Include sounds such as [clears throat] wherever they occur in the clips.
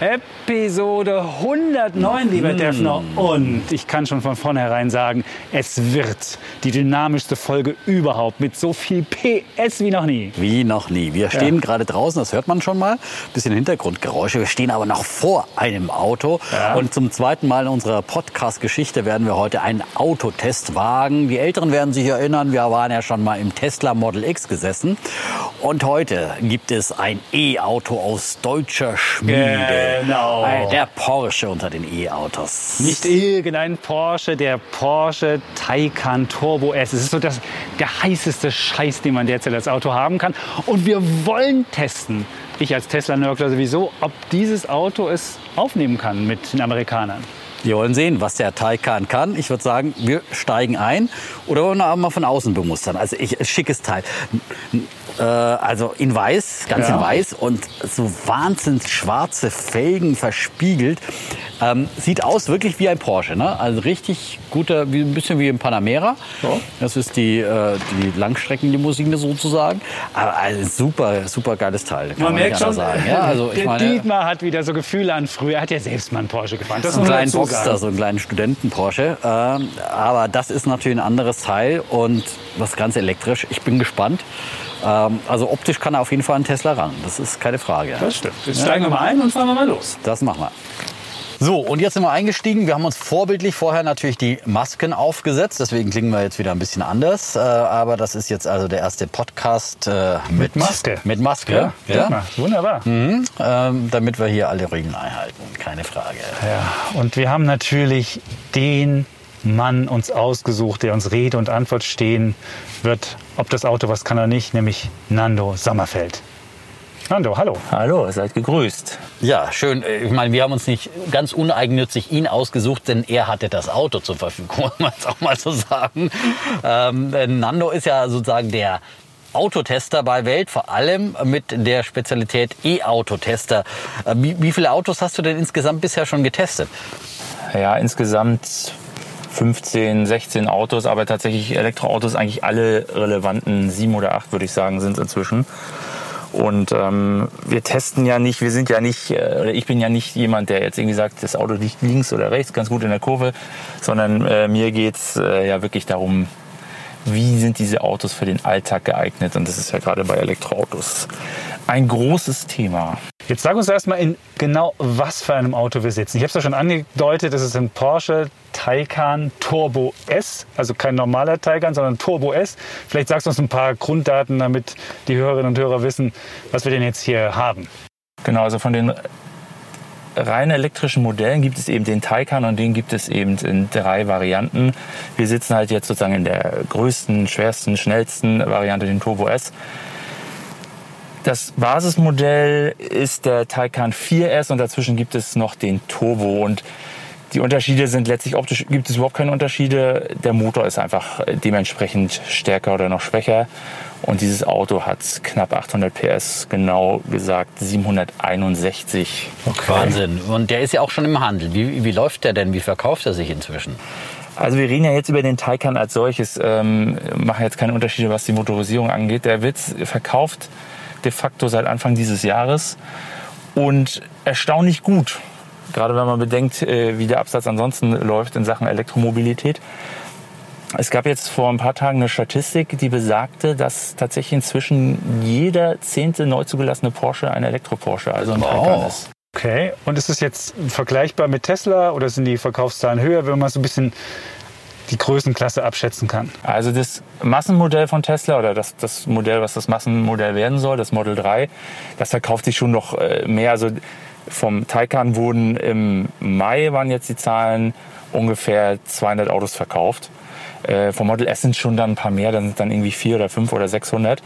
Episode 109, lieber mm. Defner. Und ich kann schon von vornherein sagen, es wird die dynamischste Folge überhaupt mit so viel PS wie noch nie. Wie noch nie. Wir stehen ja. gerade draußen, das hört man schon mal. Bisschen Hintergrundgeräusche. Wir stehen aber noch vor einem Auto. Ja. Und zum zweiten Mal in unserer Podcast-Geschichte werden wir heute einen Autotest wagen. Die Älteren werden sich erinnern, wir waren ja schon mal im Tesla Model X gesessen. Und heute gibt es ein E-Auto aus deutscher Schmiede. Genau. Der Porsche unter den E-Autos. Nicht irgendein Porsche, der Porsche Taycan Turbo S. Es ist so das, der heißeste Scheiß, den man derzeit als Auto haben kann. Und wir wollen testen, ich als Tesla-Nörgler sowieso, ob dieses Auto es aufnehmen kann mit den Amerikanern. Wir wollen sehen, was der Taycan kann. Ich würde sagen, wir steigen ein oder wollen wir mal von außen bemustern. Also ich, schickes Teil. Äh, also in weiß, ganz ja. in weiß und so wahnsinnig schwarze Felgen verspiegelt. Ähm, sieht aus wirklich wie ein Porsche, ne? Also richtig guter, wie, ein bisschen wie ein Panamera. Ja. Das ist die, äh, die Langstreckenlimousine sozusagen. Aber ein super, super geiles Teil. man, man merkt schon, sagen. Ja, also ich meine, Dietmar hat wieder so Gefühle an früher. Er hat ja selbst mal einen Porsche gefahren. Das ist ein kleiner Boxster, so einen kleinen Studenten-Porsche. Ähm, aber das ist natürlich ein anderes Teil und das Ganze elektrisch. Ich bin gespannt. Ähm, also optisch kann er auf jeden Fall einen Tesla ran. Das ist keine Frage. Das stimmt. Jetzt steigen wir mal ein und fahren wir mal los. Das machen wir. So, und jetzt sind wir eingestiegen. Wir haben uns vorbildlich vorher natürlich die Masken aufgesetzt. Deswegen klingen wir jetzt wieder ein bisschen anders. Äh, aber das ist jetzt also der erste Podcast äh, mit, mit, Maske. Mit Maske. Ja, ja. wunderbar. Mhm, ähm, damit wir hier alle Regeln einhalten. Keine Frage. Ja, und wir haben natürlich den Mann uns ausgesucht, der uns Rede und Antwort stehen wird, ob das Auto was kann oder nicht, nämlich Nando Sommerfeld. Nando, hallo. Hallo, seid gegrüßt. Ja, schön. Ich meine, wir haben uns nicht ganz uneigennützig ihn ausgesucht, denn er hatte das Auto zur Verfügung, muss [laughs] man es auch mal so sagen. Ähm, Nando ist ja sozusagen der Autotester bei Welt, vor allem mit der Spezialität E-Autotester. Äh, wie, wie viele Autos hast du denn insgesamt bisher schon getestet? Ja, insgesamt 15, 16 Autos, aber tatsächlich Elektroautos eigentlich alle relevanten, sieben oder acht würde ich sagen, sind inzwischen. Und ähm, wir testen ja nicht, wir sind ja nicht, äh, oder ich bin ja nicht jemand, der jetzt irgendwie sagt, das Auto liegt links oder rechts, ganz gut in der Kurve, sondern äh, mir geht's äh, ja wirklich darum, wie sind diese Autos für den Alltag geeignet? Und das ist ja gerade bei Elektroautos ein großes Thema. Jetzt sag uns erstmal in genau was für einem Auto wir sitzen. Ich habe es ja schon angedeutet, das ist ein Porsche Taycan Turbo S, also kein normaler Taycan, sondern Turbo S. Vielleicht sagst du uns ein paar Grunddaten, damit die Hörerinnen und Hörer wissen, was wir denn jetzt hier haben. Genau, also von den rein elektrischen Modellen gibt es eben den Taycan und den gibt es eben in drei Varianten. Wir sitzen halt jetzt sozusagen in der größten, schwersten, schnellsten Variante, den Turbo S. Das Basismodell ist der Taycan 4S und dazwischen gibt es noch den Turbo und die Unterschiede sind letztlich optisch, gibt es überhaupt keine Unterschiede. Der Motor ist einfach dementsprechend stärker oder noch schwächer. Und dieses Auto hat knapp 800 PS, genau gesagt 761. Okay. Wahnsinn. Und der ist ja auch schon im Handel. Wie, wie läuft der denn? Wie verkauft er sich inzwischen? Also wir reden ja jetzt über den Taycan als solches, ähm, machen jetzt keine Unterschiede, was die Motorisierung angeht. Der wird verkauft de facto seit Anfang dieses Jahres und erstaunlich gut. Gerade wenn man bedenkt, äh, wie der Absatz ansonsten läuft in Sachen Elektromobilität. Es gab jetzt vor ein paar Tagen eine Statistik, die besagte, dass tatsächlich inzwischen jeder zehnte neu zugelassene Porsche ein Elektro-Porsche, also ein Taycan ist. Okay, und ist es jetzt vergleichbar mit Tesla oder sind die Verkaufszahlen höher, wenn man so ein bisschen die Größenklasse abschätzen kann? Also das Massenmodell von Tesla oder das, das Modell, was das Massenmodell werden soll, das Model 3, das verkauft sich schon noch äh, mehr. Also vom Taycan wurden im Mai, waren jetzt die Zahlen, ungefähr 200 Autos verkauft. Äh, vom Model S sind schon dann ein paar mehr, dann sind dann irgendwie 400 oder 500 oder 600.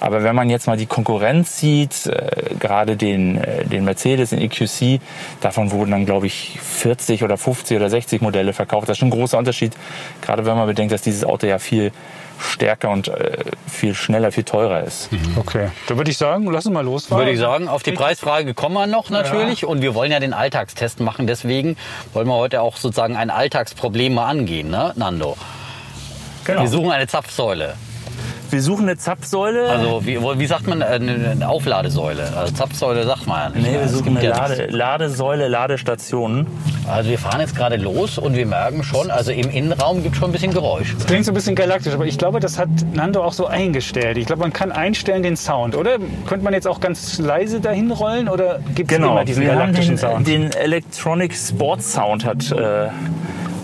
Aber wenn man jetzt mal die Konkurrenz sieht, äh, gerade den, äh, den Mercedes, den EQC, davon wurden dann, glaube ich, 40 oder 50 oder 60 Modelle verkauft. Das ist schon ein großer Unterschied, gerade wenn man bedenkt, dass dieses Auto ja viel stärker und äh, viel schneller, viel teurer ist. Okay. Da würde ich sagen, lass uns mal losfahren. Würde ich sagen, auf die Preisfrage kommen wir noch natürlich. Und wir wollen ja den Alltagstest machen. Deswegen wollen wir heute auch sozusagen ein Alltagsproblem mal angehen, ne, Nando? Genau. Wir suchen eine Zapfsäule. Wir suchen eine Zapfsäule. Also wie, wie sagt man, äh, eine Aufladesäule? Also Zapfsäule sagt man ja nicht. nee, wir Es suchen eine Lade, Ladesäule, Ladestationen. Also wir fahren jetzt gerade los und wir merken schon, also im Innenraum gibt es schon ein bisschen Geräusch. Klingt so ein bisschen galaktisch, aber ich glaube, das hat Nando auch so eingestellt. Ich glaube, man kann einstellen den Sound, oder? Könnte man jetzt auch ganz leise dahin rollen oder gibt es immer diesen galaktischen den, Sound? den Electronic Sports Sound hat äh,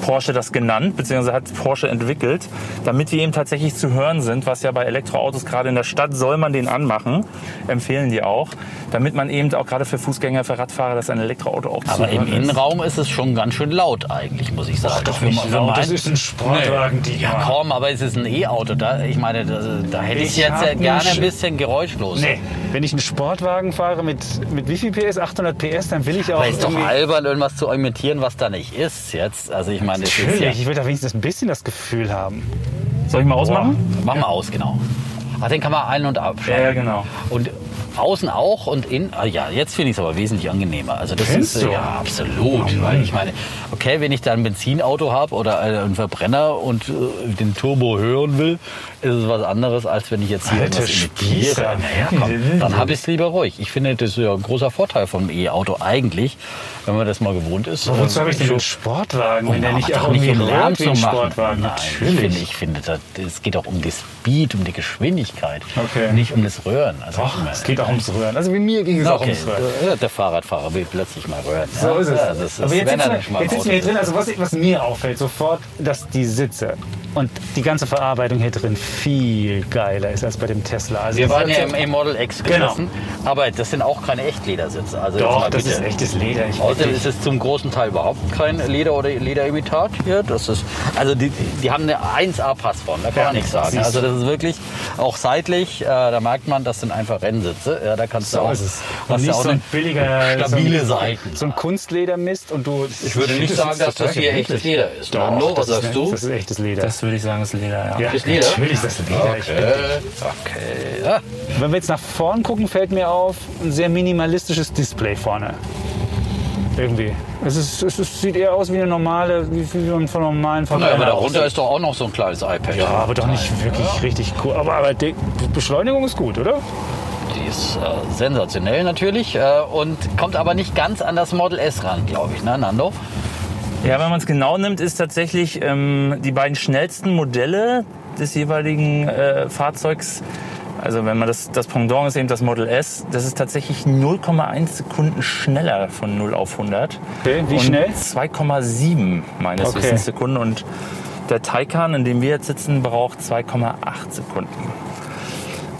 Porsche das genannt, beziehungsweise hat Porsche entwickelt, damit die eben tatsächlich zu hören sind, was ja bei Elektroautos gerade in der Stadt soll man den anmachen, empfehlen die auch, damit man eben auch gerade für Fußgänger, für Radfahrer, dass ein Elektroauto auch zu Aber hören im Innenraum ist es schon ganz schön laut eigentlich, muss ich sagen. doch nicht laut, das ist ein Sportwagen, Nee. die- Ja komm, aber es ist ein E-Auto. Da, ich meine, da, da hätte ich, Ich jetzt gerne ein Sch- bisschen geräuschlos. Nee, wenn ich einen Sportwagen fahre mit, mit wie viel PS? 800 PS, dann will ich auch Aber ist doch albern, irgendwas zu imitieren, was da nicht ist jetzt. Also ich meine, das ist ja... Ich will da wenigstens ein bisschen das Gefühl haben. Soll ich mal ausmachen? Mach mal aus, genau. Ach, den kann man ein- und abschalten. Ja, ja, genau. Und außen auch und in. Ah, ja, jetzt finde ich es aber wesentlich angenehmer. Also das Findest ist du? ja absolut, weil ich meine, okay, wenn ich da ein Benzinauto habe oder äh, einen Verbrenner und äh, den Turbo hören will, ist es was anderes, als wenn ich jetzt hier Alter imitiere. Naja, komm, dann habe ich es lieber ruhig. Ich finde, das ist ja ein großer Vorteil vom E-Auto eigentlich, wenn man das mal gewohnt ist. Wozu habe ich denn einen Sportwagen, wenn der nicht auch irgendwie um Lärm zu machen. Sportwagen? Nein, Natürlich. Ich finde, ich finde das, es geht auch um die Speed, um die Geschwindigkeit, Okay. nicht um das Röhren. Also Doch, es geht auch ums Röhren. Also wie mir ging es auch Okay, ums Röhren. ja, der Fahrradfahrer will plötzlich mal röhren. So ja. ist es. Ja, das ist, Aber jetzt wenn er sitzen, nicht wir, mal jetzt sitzen wir hier drin. Also was, was mir auffällt sofort, dass die Sitze und die ganze Verarbeitung hier drin viel geiler ist als bei dem Tesla. Also Wir waren ja im E-Model X Genau. gesessen, aber das sind auch keine Echtledersitze. Also Doch, das bitte. ist echtes Leder. Ich Außerdem ist es zum großen Teil überhaupt kein Leder oder Lederimitat hier. Das ist, also die, die haben eine 1A-Passform, da kann Ja, man nichts sagen. Also das ist wirklich auch seitlich, äh, da merkt man, das sind einfach Rennsitze. Ja, da kannst du so auch, ist hast du nicht auch so ein billiger, stabile so ein, Seiten. so ein Kunstledermist und du. Ich würde nicht sagen, dass das hier echtes Leder ist. Doch, Nando, was das, sagst ist, du? das ist echtes Leder. Das würde ich sagen, ist Leder, ja. ja, ist Leder? Natürlich ist das Leder. Okay, okay. Ja. Wenn wir jetzt nach vorn gucken, fällt mir auf ein sehr minimalistisches Display vorne. Irgendwie. Es, ist, es ist, sieht eher aus wie eine normale, wie, wie man von normalen Ja, aber Verbrenner darunter ist doch auch noch so ein kleines iPad. Ja, aber doch nicht wirklich richtig cool. Aber, aber die Beschleunigung ist gut, oder? Ist äh, sensationell natürlich äh, und kommt aber nicht ganz an das Model S ran, glaube ich, ne, Nando? Ja, wenn man es genau nimmt, ist tatsächlich ähm, die beiden schnellsten Modelle des jeweiligen äh, Fahrzeugs, also wenn man das, das Pendant ist eben das Model S, das ist tatsächlich 0,1 Sekunden schneller von 0 auf 100. Okay, wie und schnell? 2,7 meines Okay. Wissens Sekunden und der Taycan, in dem wir jetzt sitzen, braucht 2,8 Sekunden.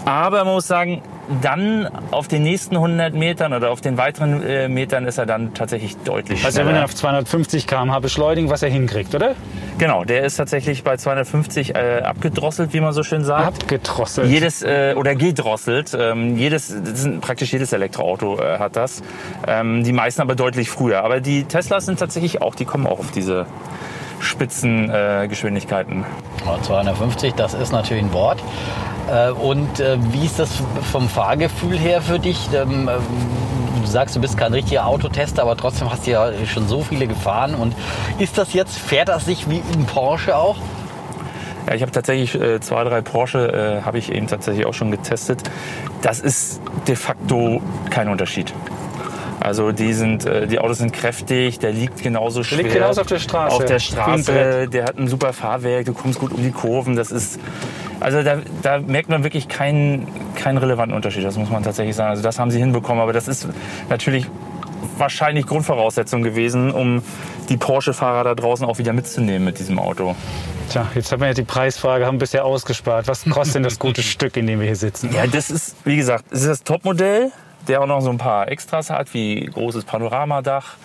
Aber man muss sagen, dann auf den nächsten 100 Metern oder auf den weiteren äh, Metern ist er dann tatsächlich deutlich Also schneller. wenn er auf 250 km/h beschleunigen, was er hinkriegt, oder? Genau, der ist tatsächlich bei 250 äh, abgedrosselt, wie man so schön sagt. Abgedrosselt. Jedes äh, oder gedrosselt. Ähm, jedes, praktisch jedes Elektroauto äh, hat das. Ähm, die meisten aber deutlich früher. Aber die Teslas sind tatsächlich auch, die kommen auch auf diese Spitzengeschwindigkeiten. Äh, Geschwindigkeiten. Ja, 250, das ist natürlich ein Wort. Äh, Und äh, wie ist das vom Fahrgefühl her für dich? Ähm, äh, Du sagst, du bist kein richtiger Autotester, aber trotzdem hast du ja schon so viele gefahren. Und ist das jetzt, fährt das sich wie ein Porsche auch? Ja, ich habe tatsächlich äh, zwei, drei Porsche äh, habe ich eben tatsächlich auch schon getestet. Das ist de facto kein Unterschied. Also die sind, äh, die Autos sind kräftig, der liegt genauso schwer. liegt genauso auf der Straße. Auf der Straße, der hat ein super Fahrwerk, du kommst gut um die Kurven. Das ist, also da, da merkt man wirklich keinen, keinen relevanten Unterschied. Das muss man tatsächlich sagen. Also das haben sie hinbekommen, aber das ist natürlich wahrscheinlich Grundvoraussetzung gewesen, um die Porsche-Fahrer da draußen auch wieder mitzunehmen mit diesem Auto. Tja, jetzt haben wir ja die Preisfrage, haben bisher ausgespart. Was kostet denn das gute [laughs] Stück, in dem wir hier sitzen? Ja, das ist, wie gesagt, es ist das Topmodell der auch noch so ein paar Extras hat, wie großes Panoramadach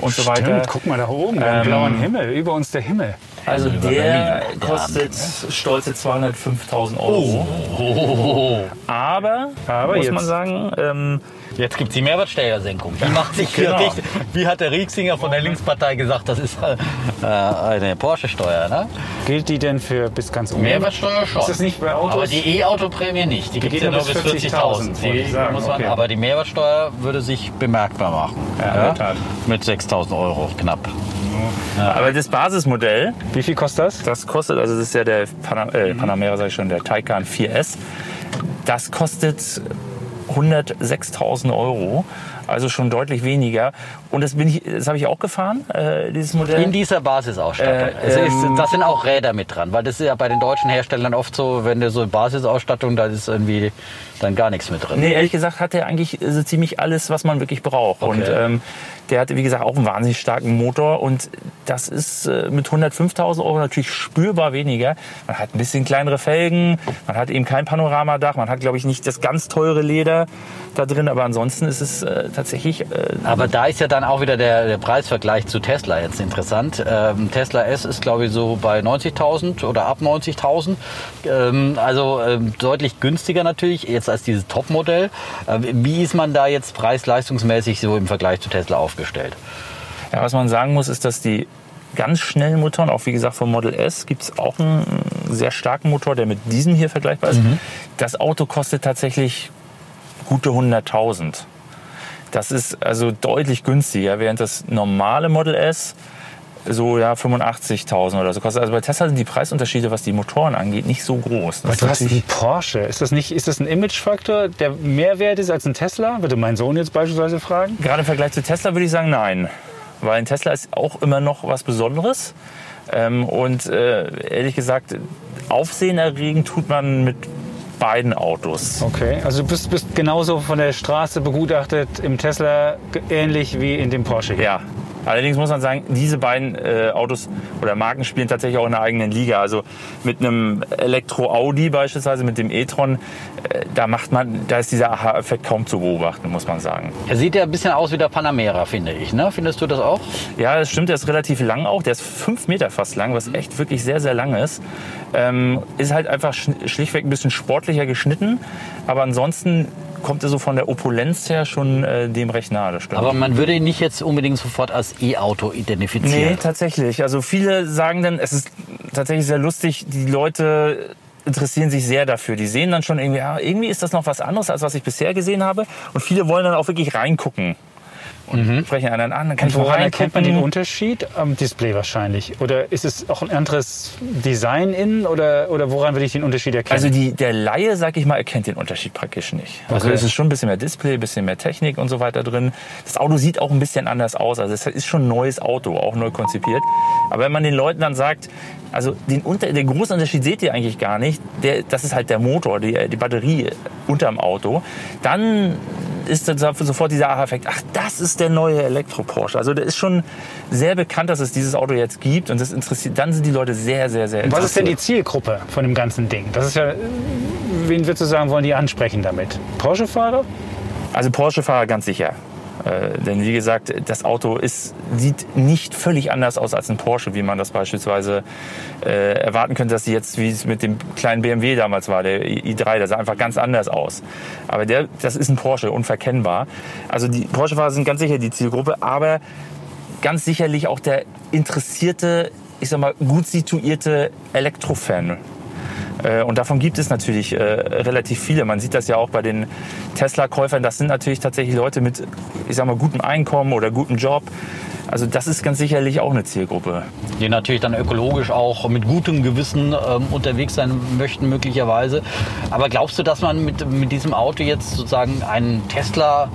und so weiter. Stimmt, guck mal da oben, der Ähm, blauen Himmel, über uns der Himmel. Also der kostet stolze 205.000 Euro. Aber, Aber muss jetzt- man sagen, ähm, Jetzt gibt es die Mehrwertsteuersenkung. Die macht sich Genau. richtig. Wie hat der Rieksinger von der Linkspartei gesagt, das ist äh, eine Porsche-Steuer, ne? Gilt die denn für bis ganz oben? Mehrwertsteuer schon. Ist das nicht bei Autos? Aber die E-Auto-Prämie nicht. Die gibt es ja nur bis bis 40.000. 40.000, wollte ich Die sagen, muss man- okay. Aber die Mehrwertsteuer würde sich bemerkbar machen. Ja, Tat. Mit 6.000 Euro knapp. aber das Basismodell, Wie viel kostet das? das kostet, also das ist ja der Pana, äh, Panamera, sag ich schon, der Taycan 4S, das kostet 106.000 Euro, also schon deutlich weniger. Und das, bin ich, das habe ich auch gefahren, äh, dieses Modell. In dieser Basisausstattung. Äh, es ist, ähm, das sind auch Räder mit dran, weil das ist ja bei den deutschen Herstellern oft so, wenn du so Basisausstattung, da ist irgendwie dann gar nichts mit drin. Nee, ehrlich gesagt hat er eigentlich so ziemlich alles, was man wirklich braucht. Okay. Und ähm, der hat, wie gesagt, auch einen wahnsinnig starken Motor. Und das ist äh, mit 105.000 Euro natürlich spürbar weniger. Man hat ein bisschen kleinere Felgen, man hat eben kein Panoramadach, man hat, glaube ich, nicht das ganz teure Leder da drin. Aber ansonsten ist es äh, tatsächlich... Äh, Aber da ist ja dann auch wieder der, der Preisvergleich zu Tesla jetzt interessant. Ähm, Tesla S ist, glaube ich, so bei 90.000 oder ab 90.000. Ähm, also ähm, deutlich günstiger natürlich jetzt als dieses Topmodell. Ähm, wie ist man da jetzt preis-leistungsmäßig so im Vergleich zu Tesla aufgestellt? Ja, was man sagen muss, ist, dass die ganz schnellen Motoren, auch wie gesagt vom Model S, gibt es auch einen sehr starken Motor, der mit diesem hier vergleichbar ist. Das Auto kostet tatsächlich gute 100.000. Das ist also deutlich günstiger, während das normale Model S so ja 85.000 oder so kostet. Also bei Tesla sind die Preisunterschiede, was die Motoren angeht, nicht so groß. Das ist Du hast einen natürlich- Porsche. Ist das, nicht, ist das ein Imagefaktor, der mehr wert ist als ein Tesla? Würde mein Sohn jetzt beispielsweise fragen? Gerade im Vergleich zu Tesla würde ich sagen, nein. Weil ein Tesla ist auch immer noch was Besonderes. Ähm, und äh, ehrlich gesagt, aufsehenerregend tut man mit beiden Autos. Okay, also du bist, bist genauso von der Straße begutachtet im Tesla ähnlich wie in dem Porsche. hier. Ja. Allerdings muss man sagen, diese beiden äh, Autos oder Marken spielen tatsächlich auch in einer eigenen Liga. Also mit einem Elektro-Audi beispielsweise, mit dem e-tron, äh, da macht man, da ist dieser Aha-Effekt kaum zu beobachten, muss man sagen. Er sieht ja ein bisschen aus wie der Panamera, finde ich. Ne? Findest du das auch? Ja, das stimmt, der ist relativ lang auch. Der ist fünf Meter fast lang, was echt wirklich sehr, sehr lang ist. Ähm, ist halt einfach schlichtweg ein bisschen sportlicher geschnitten. Aber ansonsten kommt er so von der Opulenz her schon äh, dem recht nahe, das stimmt. Aber man würde ihn nicht jetzt unbedingt sofort als E-Auto Nee, identifizieren. tatsächlich. Also viele sagen dann, es ist tatsächlich sehr lustig, die Leute interessieren sich sehr dafür. Die sehen dann schon irgendwie, ja, irgendwie ist das noch was anderes, als was ich bisher gesehen habe. Und viele wollen dann auch wirklich reingucken. Und sprechen einen an, dann kann ich mal Woran erkennt man den. Unterschied? Am Display wahrscheinlich. Oder ist es auch ein anderes Design innen? Oder, oder woran will ich den Unterschied erkennen? Also die, der Laie, sag ich mal, erkennt den Unterschied praktisch nicht. Also Okay. es ist schon ein bisschen mehr Display, ein bisschen mehr Technik und so weiter drin. Das Auto sieht auch ein bisschen anders aus. Also es ist schon ein neues Auto, auch neu konzipiert. Aber wenn man den Leuten dann sagt, also den, Unter den großen Unterschied seht ihr eigentlich gar nicht, der, das ist halt der Motor, die, die Batterie unterm Auto, dann ist dann sofort dieser Aha-Effekt, ach, das ist der neue Elektro-Porsche. Also der ist schon sehr bekannt, dass es dieses Auto jetzt gibt und das interessiert, dann sind die Leute sehr, sehr, sehr Was ist denn die interessiert. Zielgruppe von dem ganzen Ding? Das ist ja, wen würdest du sagen, wollen die ansprechen damit? Porsche-Fahrer? Also Porsche-Fahrer ganz sicher. Äh, denn wie gesagt, das Auto ist, sieht nicht völlig anders aus als ein Porsche, wie man das beispielsweise äh, erwarten könnte, dass sie jetzt, wie es mit dem kleinen BMW damals war, der i- i3, der sah einfach ganz anders aus. Aber der, das ist ein Porsche, unverkennbar. Also die Porsche-Fahrer sind ganz sicher die Zielgruppe, aber ganz sicherlich auch der interessierte, ich sag mal, gut situierte Elektrofan. Äh, Und davon gibt es natürlich äh, relativ viele. Man sieht das ja auch bei den Tesla-Käufern. Das sind natürlich tatsächlich Leute mit, ich sag mal, gutem Einkommen oder gutem Job. Also das ist ganz sicherlich auch eine Zielgruppe. die natürlich dann ökologisch auch mit gutem Gewissen ähm, unterwegs sein möchten möglicherweise. Aber glaubst du, dass man mit, mit diesem Auto jetzt sozusagen einen Tesla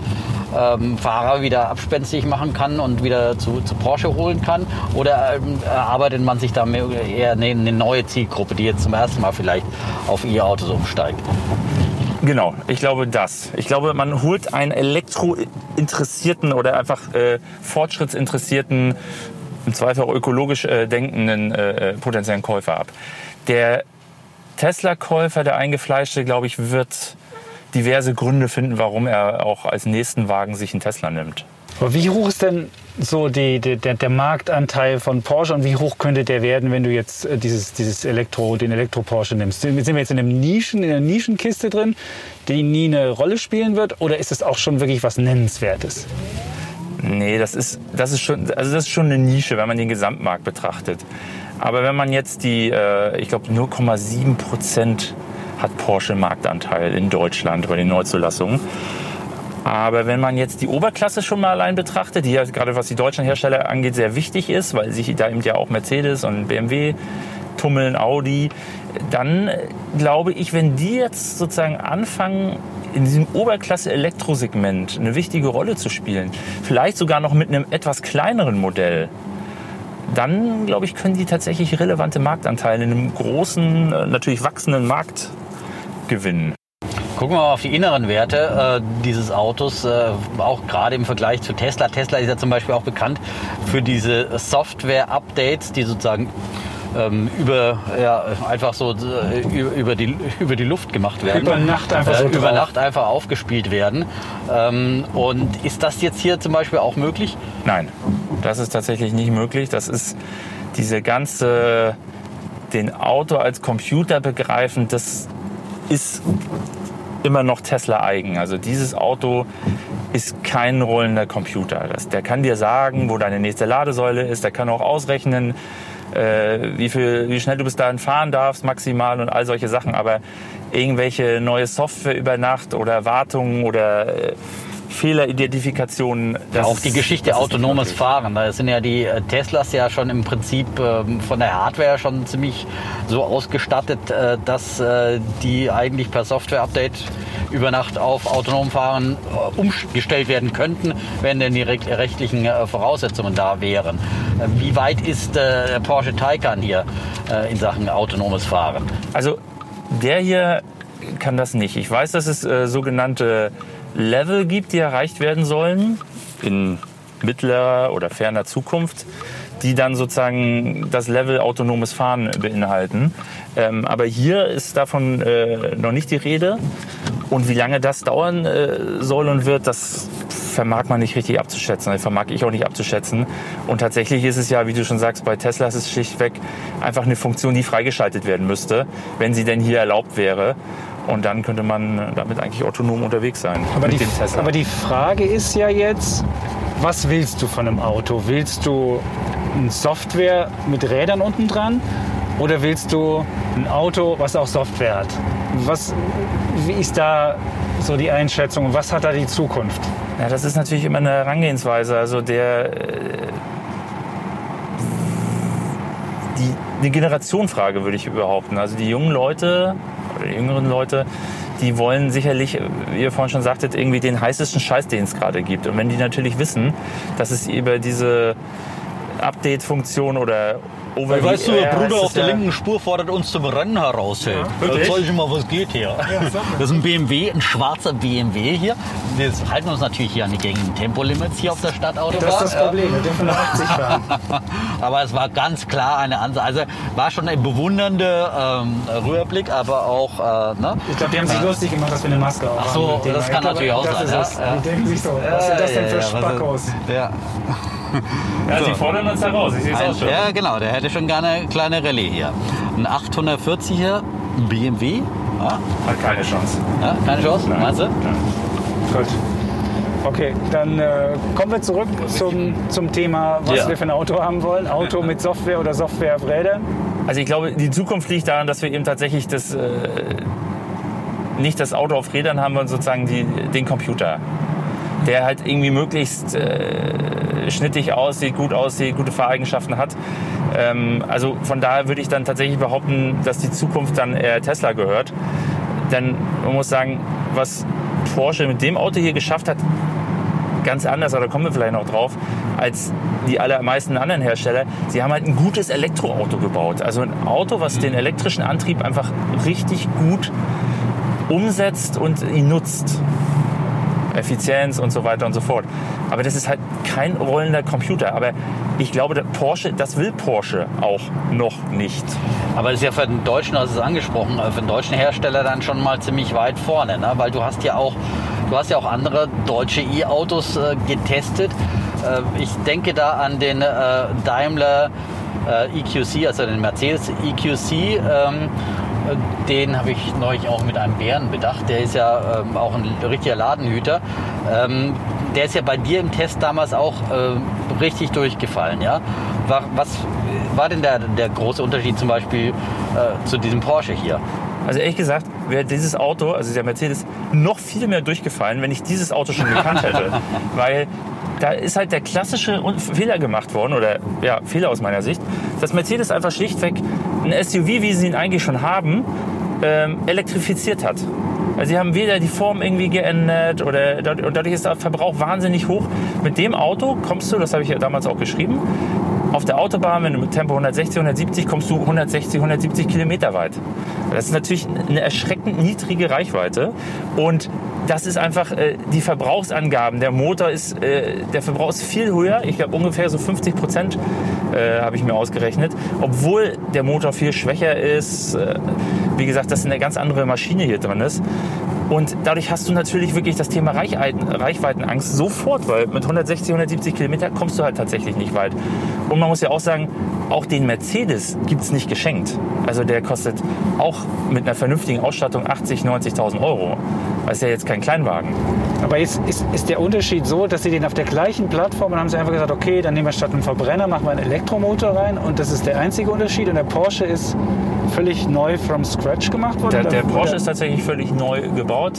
ähm, Fahrer wieder abspenstig machen kann und wieder zu, zu Porsche holen kann? Oder ähm, erarbeitet man sich da mehr- eher eine neue Zielgruppe, die jetzt zum ersten Mal vielleicht auf E-Autos umsteigt? Genau, ich glaube das. Ich glaube, man holt einen elektrointeressierten oder einfach äh, fortschrittsinteressierten, im Zweifel auch ökologisch äh, denkenden äh, äh, potenziellen Käufer ab. Der Tesla-Käufer, der eingefleischte, glaube ich, wird diverse Gründe finden, warum er auch als nächsten Wagen sich einen Tesla nimmt. Aber wie hoch ist denn so die, die, der, der Marktanteil von Porsche und wie hoch könnte der werden, wenn du jetzt äh, dieses, dieses Elektro, den Elektro-Porsche nimmst? Sind wir jetzt in, einem Nischen, in einer Nischenkiste drin, die nie eine Rolle spielen wird? Oder ist es auch schon wirklich was Nennenswertes? Nee, das ist, das ist, schon, also das ist schon eine Nische, wenn man den Gesamtmarkt betrachtet. Aber wenn man jetzt die, äh, ich glaube, 0,7 Prozent hat Porsche Marktanteil in Deutschland bei den Neuzulassungen. Aber wenn man jetzt die Oberklasse schon mal allein betrachtet, die ja gerade was die deutschen Hersteller angeht sehr wichtig ist, weil sich da eben ja auch Mercedes und BMW tummeln, Audi, dann glaube ich, wenn die jetzt sozusagen anfangen, in diesem Oberklasse-Elektrosegment eine wichtige Rolle zu spielen, vielleicht sogar noch mit einem etwas kleineren Modell, dann glaube ich, können die tatsächlich relevante Marktanteile in einem großen, äh, natürlich wachsenden Markt gewinnen. Gucken wir mal auf die inneren Werte äh, dieses Autos, äh, auch gerade im Vergleich zu Tesla. Tesla ist ja zum Beispiel auch bekannt für diese Software-Updates, die sozusagen ähm, über ja, einfach so äh, über, die, über die Luft gemacht werden. Über Nacht einfach so äh, Über drauf. Nacht einfach aufgespielt werden. Ähm, und ist das jetzt hier zum Beispiel auch möglich? Nein, das ist tatsächlich nicht möglich. Das ist diese ganze, den Auto als Computer begreifen, das ist immer noch Tesla eigen. Also dieses Auto ist kein rollender Computer. Das, der kann dir sagen, wo deine nächste Ladesäule ist. Der kann auch ausrechnen, äh, wie, viel, wie schnell du bis dahin fahren darfst, maximal und all solche Sachen. Aber irgendwelche neue Software über Nacht oder Wartungen oder äh, Fehleridentifikation. das auch die Geschichte autonomes. Fahren. Da sind ja die äh, Teslas ja schon im Prinzip ähm, von der Hardware schon ziemlich so ausgestattet, äh, dass äh, die eigentlich per Software-Update über Nacht auf autonom Fahren umgestellt werden könnten, wenn denn die recht- rechtlichen Voraussetzungen da wären. Wie weit ist der Porsche Taycan hier in Sachen autonomes Fahren? Also der hier kann das nicht. Ich weiß, dass es äh, sogenannte Level gibt, die erreicht werden sollen in mittlerer oder ferner Zukunft, die dann sozusagen das Level autonomes Fahren beinhalten. Ähm, aber hier ist davon äh, noch nicht die Rede. Und wie lange das dauern äh, soll und wird, das vermag man nicht richtig abzuschätzen. Das vermag ich auch nicht abzuschätzen. Und tatsächlich ist es ja, wie du schon sagst, bei Tesla ist es schlichtweg einfach eine Funktion, die freigeschaltet werden müsste, wenn sie denn hier erlaubt wäre. Und dann könnte man damit eigentlich autonom unterwegs sein. Aber die, aber die Frage ist ja jetzt, was willst du von einem Auto? Willst du eine Software mit Rädern unten dran oder willst du ein Auto, was auch Software hat? Was, wie ist da so die Einschätzung was hat da die Zukunft? Ja, das ist natürlich immer eine Herangehensweise. Also der äh, die eine Generationenfrage würde ich behaupten. Also die jungen Leute jüngeren Leute, die wollen sicherlich, wie ihr vorhin schon sagtet, irgendwie den heißesten Scheiß, den es gerade gibt. Und wenn die natürlich wissen, dass es über diese Update-Funktion oder over the Weißt du, der Bruder auf der ja- linken Spur fordert uns zum Rennen heraus. Hey. wirklich? Zeig ich mal, was geht hier. Das ist ein BMW, ein schwarzer BMW hier. Wir halten uns natürlich hier an die gängigen Tempolimits hier auf der Stadtautobahn. Das ist das ja. Problem, wir dürfen nur 80 fahren. [laughs] Aber es war ganz klar eine Ansage. Also war schon ein bewundernder ähm, Rüberblick, aber auch, äh, ne? Ich glaube, die haben sich lustig gemacht, dass wir eine Maske auf Ach so, haben das kann natürlich auch das sein, Ist ja, ja. Die denken sich so, was sind das denn für Ja, ja, ja, Spackos? Ja. Ja, sie fordern uns heraus. Ich sehe es auch schon. ja, genau, der hätte schon gerne eine kleine Rallye hier. Ein 840er BMW. Ja, Hat keine Chance. ja, keine Chance, meinst du? Gut. Okay, dann äh, kommen wir zurück zum, zum Thema, was Ja. wir für ein Auto haben wollen. Auto mit Software oder Software auf Rädern. Also ich glaube, die Zukunft liegt daran, dass wir eben tatsächlich das, äh, nicht das Auto auf Rädern haben, sondern sozusagen die, den Computer, der halt irgendwie möglichst äh, schnittig aussieht, gut aussieht, gute Fahreigenschaften hat. Ähm, also von daher würde ich dann tatsächlich behaupten, dass die Zukunft dann eher Tesla gehört. Denn man muss sagen, was Porsche mit dem Auto hier geschafft hat, ganz anders, aber da kommen wir vielleicht noch drauf, als die allermeisten anderen Hersteller. Sie haben halt ein gutes Elektroauto gebaut. Also ein Auto, was den elektrischen Antrieb einfach richtig gut umsetzt und ihn nutzt. Effizienz und so weiter und so fort. Aber das ist halt kein rollender Computer. Aber ich glaube, Porsche, das will Porsche auch noch nicht. Aber das ist ja für den Deutschen, hast es angesprochen, äh, für den deutschen Hersteller dann schon mal ziemlich weit vorne, ne? weil du hast ja auch, du hast ja auch andere deutsche E-Autos äh, getestet. Äh, ich denke da an den äh, Daimler äh, EQC, also den Mercedes EQC. Ähm, den habe ich neulich auch mit einem Bären bedacht. Der ist ja ähm, auch ein richtiger Ladenhüter. Ähm, der ist ja bei dir im Test damals auch äh, richtig durchgefallen. Ja? War, was war denn der, der große Unterschied zum Beispiel äh, zu diesem Porsche hier? Also ehrlich gesagt, wäre dieses Auto, also der Mercedes, noch viel mehr durchgefallen, wenn ich dieses Auto schon gekannt hätte. [laughs] Weil da ist halt der klassische Fehler gemacht worden, oder ja, Fehler aus meiner Sicht, dass Mercedes einfach schlichtweg ein SUV, wie sie ihn eigentlich schon haben, ähm, elektrifiziert hat. Also sie haben weder die Form irgendwie geändert oder und dadurch ist der Verbrauch wahnsinnig hoch. Mit dem Auto kommst du, das habe ich ja damals auch geschrieben, auf der Autobahn, wenn du mit Tempo 160, 170 kommst du 160, 170 Kilometer weit. Das ist natürlich eine erschreckend niedrige Reichweite und das ist einfach äh, die Verbrauchsangaben. Der Motor ist, äh, der Verbrauch ist viel höher. Ich glaube ungefähr so 50 Prozent äh, habe ich mir ausgerechnet. Obwohl der Motor viel schwächer ist. Äh, wie gesagt, dass eine ganz andere Maschine hier drin ist. Und dadurch hast du natürlich wirklich das Thema Reichweiten, Reichweitenangst sofort, weil mit 160, 170 Kilometer kommst du halt tatsächlich nicht weit. Und man muss ja auch sagen, auch den Mercedes gibt es nicht geschenkt. Also der kostet auch mit einer vernünftigen Ausstattung 80, 90.000 Euro. Das ist ja jetzt kein Kleinwagen. Aber ist, ist, ist der Unterschied so, dass sie den auf der gleichen Plattform, dann haben sie einfach gesagt, okay, dann nehmen wir statt einen Verbrenner, machen wir einen Elektromotor rein und das ist der einzige Unterschied und der Porsche ist völlig neu from scratch gemacht worden? Der, der Porsche ist tatsächlich völlig neu gebaut,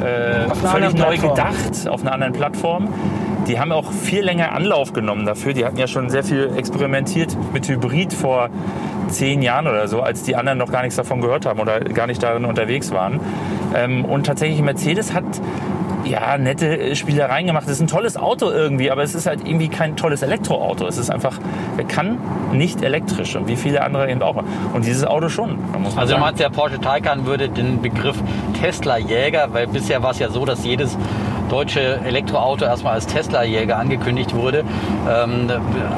äh, völlig neu gedacht auf einer anderen Plattform. Die haben auch viel länger Anlauf genommen dafür. Die hatten ja schon sehr viel experimentiert mit Hybrid vor zehn Jahren oder so, als die anderen noch gar nichts davon gehört haben oder gar nicht darin unterwegs waren. Ähm, und tatsächlich Mercedes hat ja, nette Spielereien gemacht. Es ist ein tolles Auto irgendwie, aber es ist halt irgendwie kein tolles Elektroauto. Es ist einfach, er kann nicht elektrisch und wie viele andere eben auch. Und dieses Auto schon. also man der Porsche Taycan würde den Begriff Tesla-Jäger, weil bisher war es ja so, dass jedes deutsche Elektroauto erstmal als Tesla-Jäger angekündigt wurde. Ähm,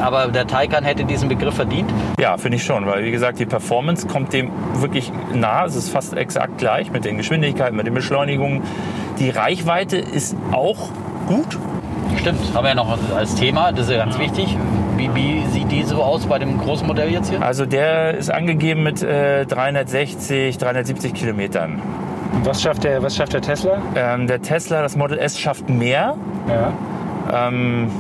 aber der Taycan hätte diesen Begriff verdient? Ja, finde ich schon, weil wie gesagt, die Performance kommt dem wirklich nah. Es ist fast exakt gleich mit den Geschwindigkeiten, mit den Beschleunigungen. Die Reichweite ist auch gut. Stimmt, haben wir ja noch als Thema, das ist ja ganz wichtig. Wie, wie, sieht die so aus bei dem großen Modell jetzt hier? Also der ist angegeben mit äh, 360, 370 Kilometern. Was schafft der, was schafft der Tesla? Ähm, der Tesla, das Model S schafft mehr. Ja. Ähm,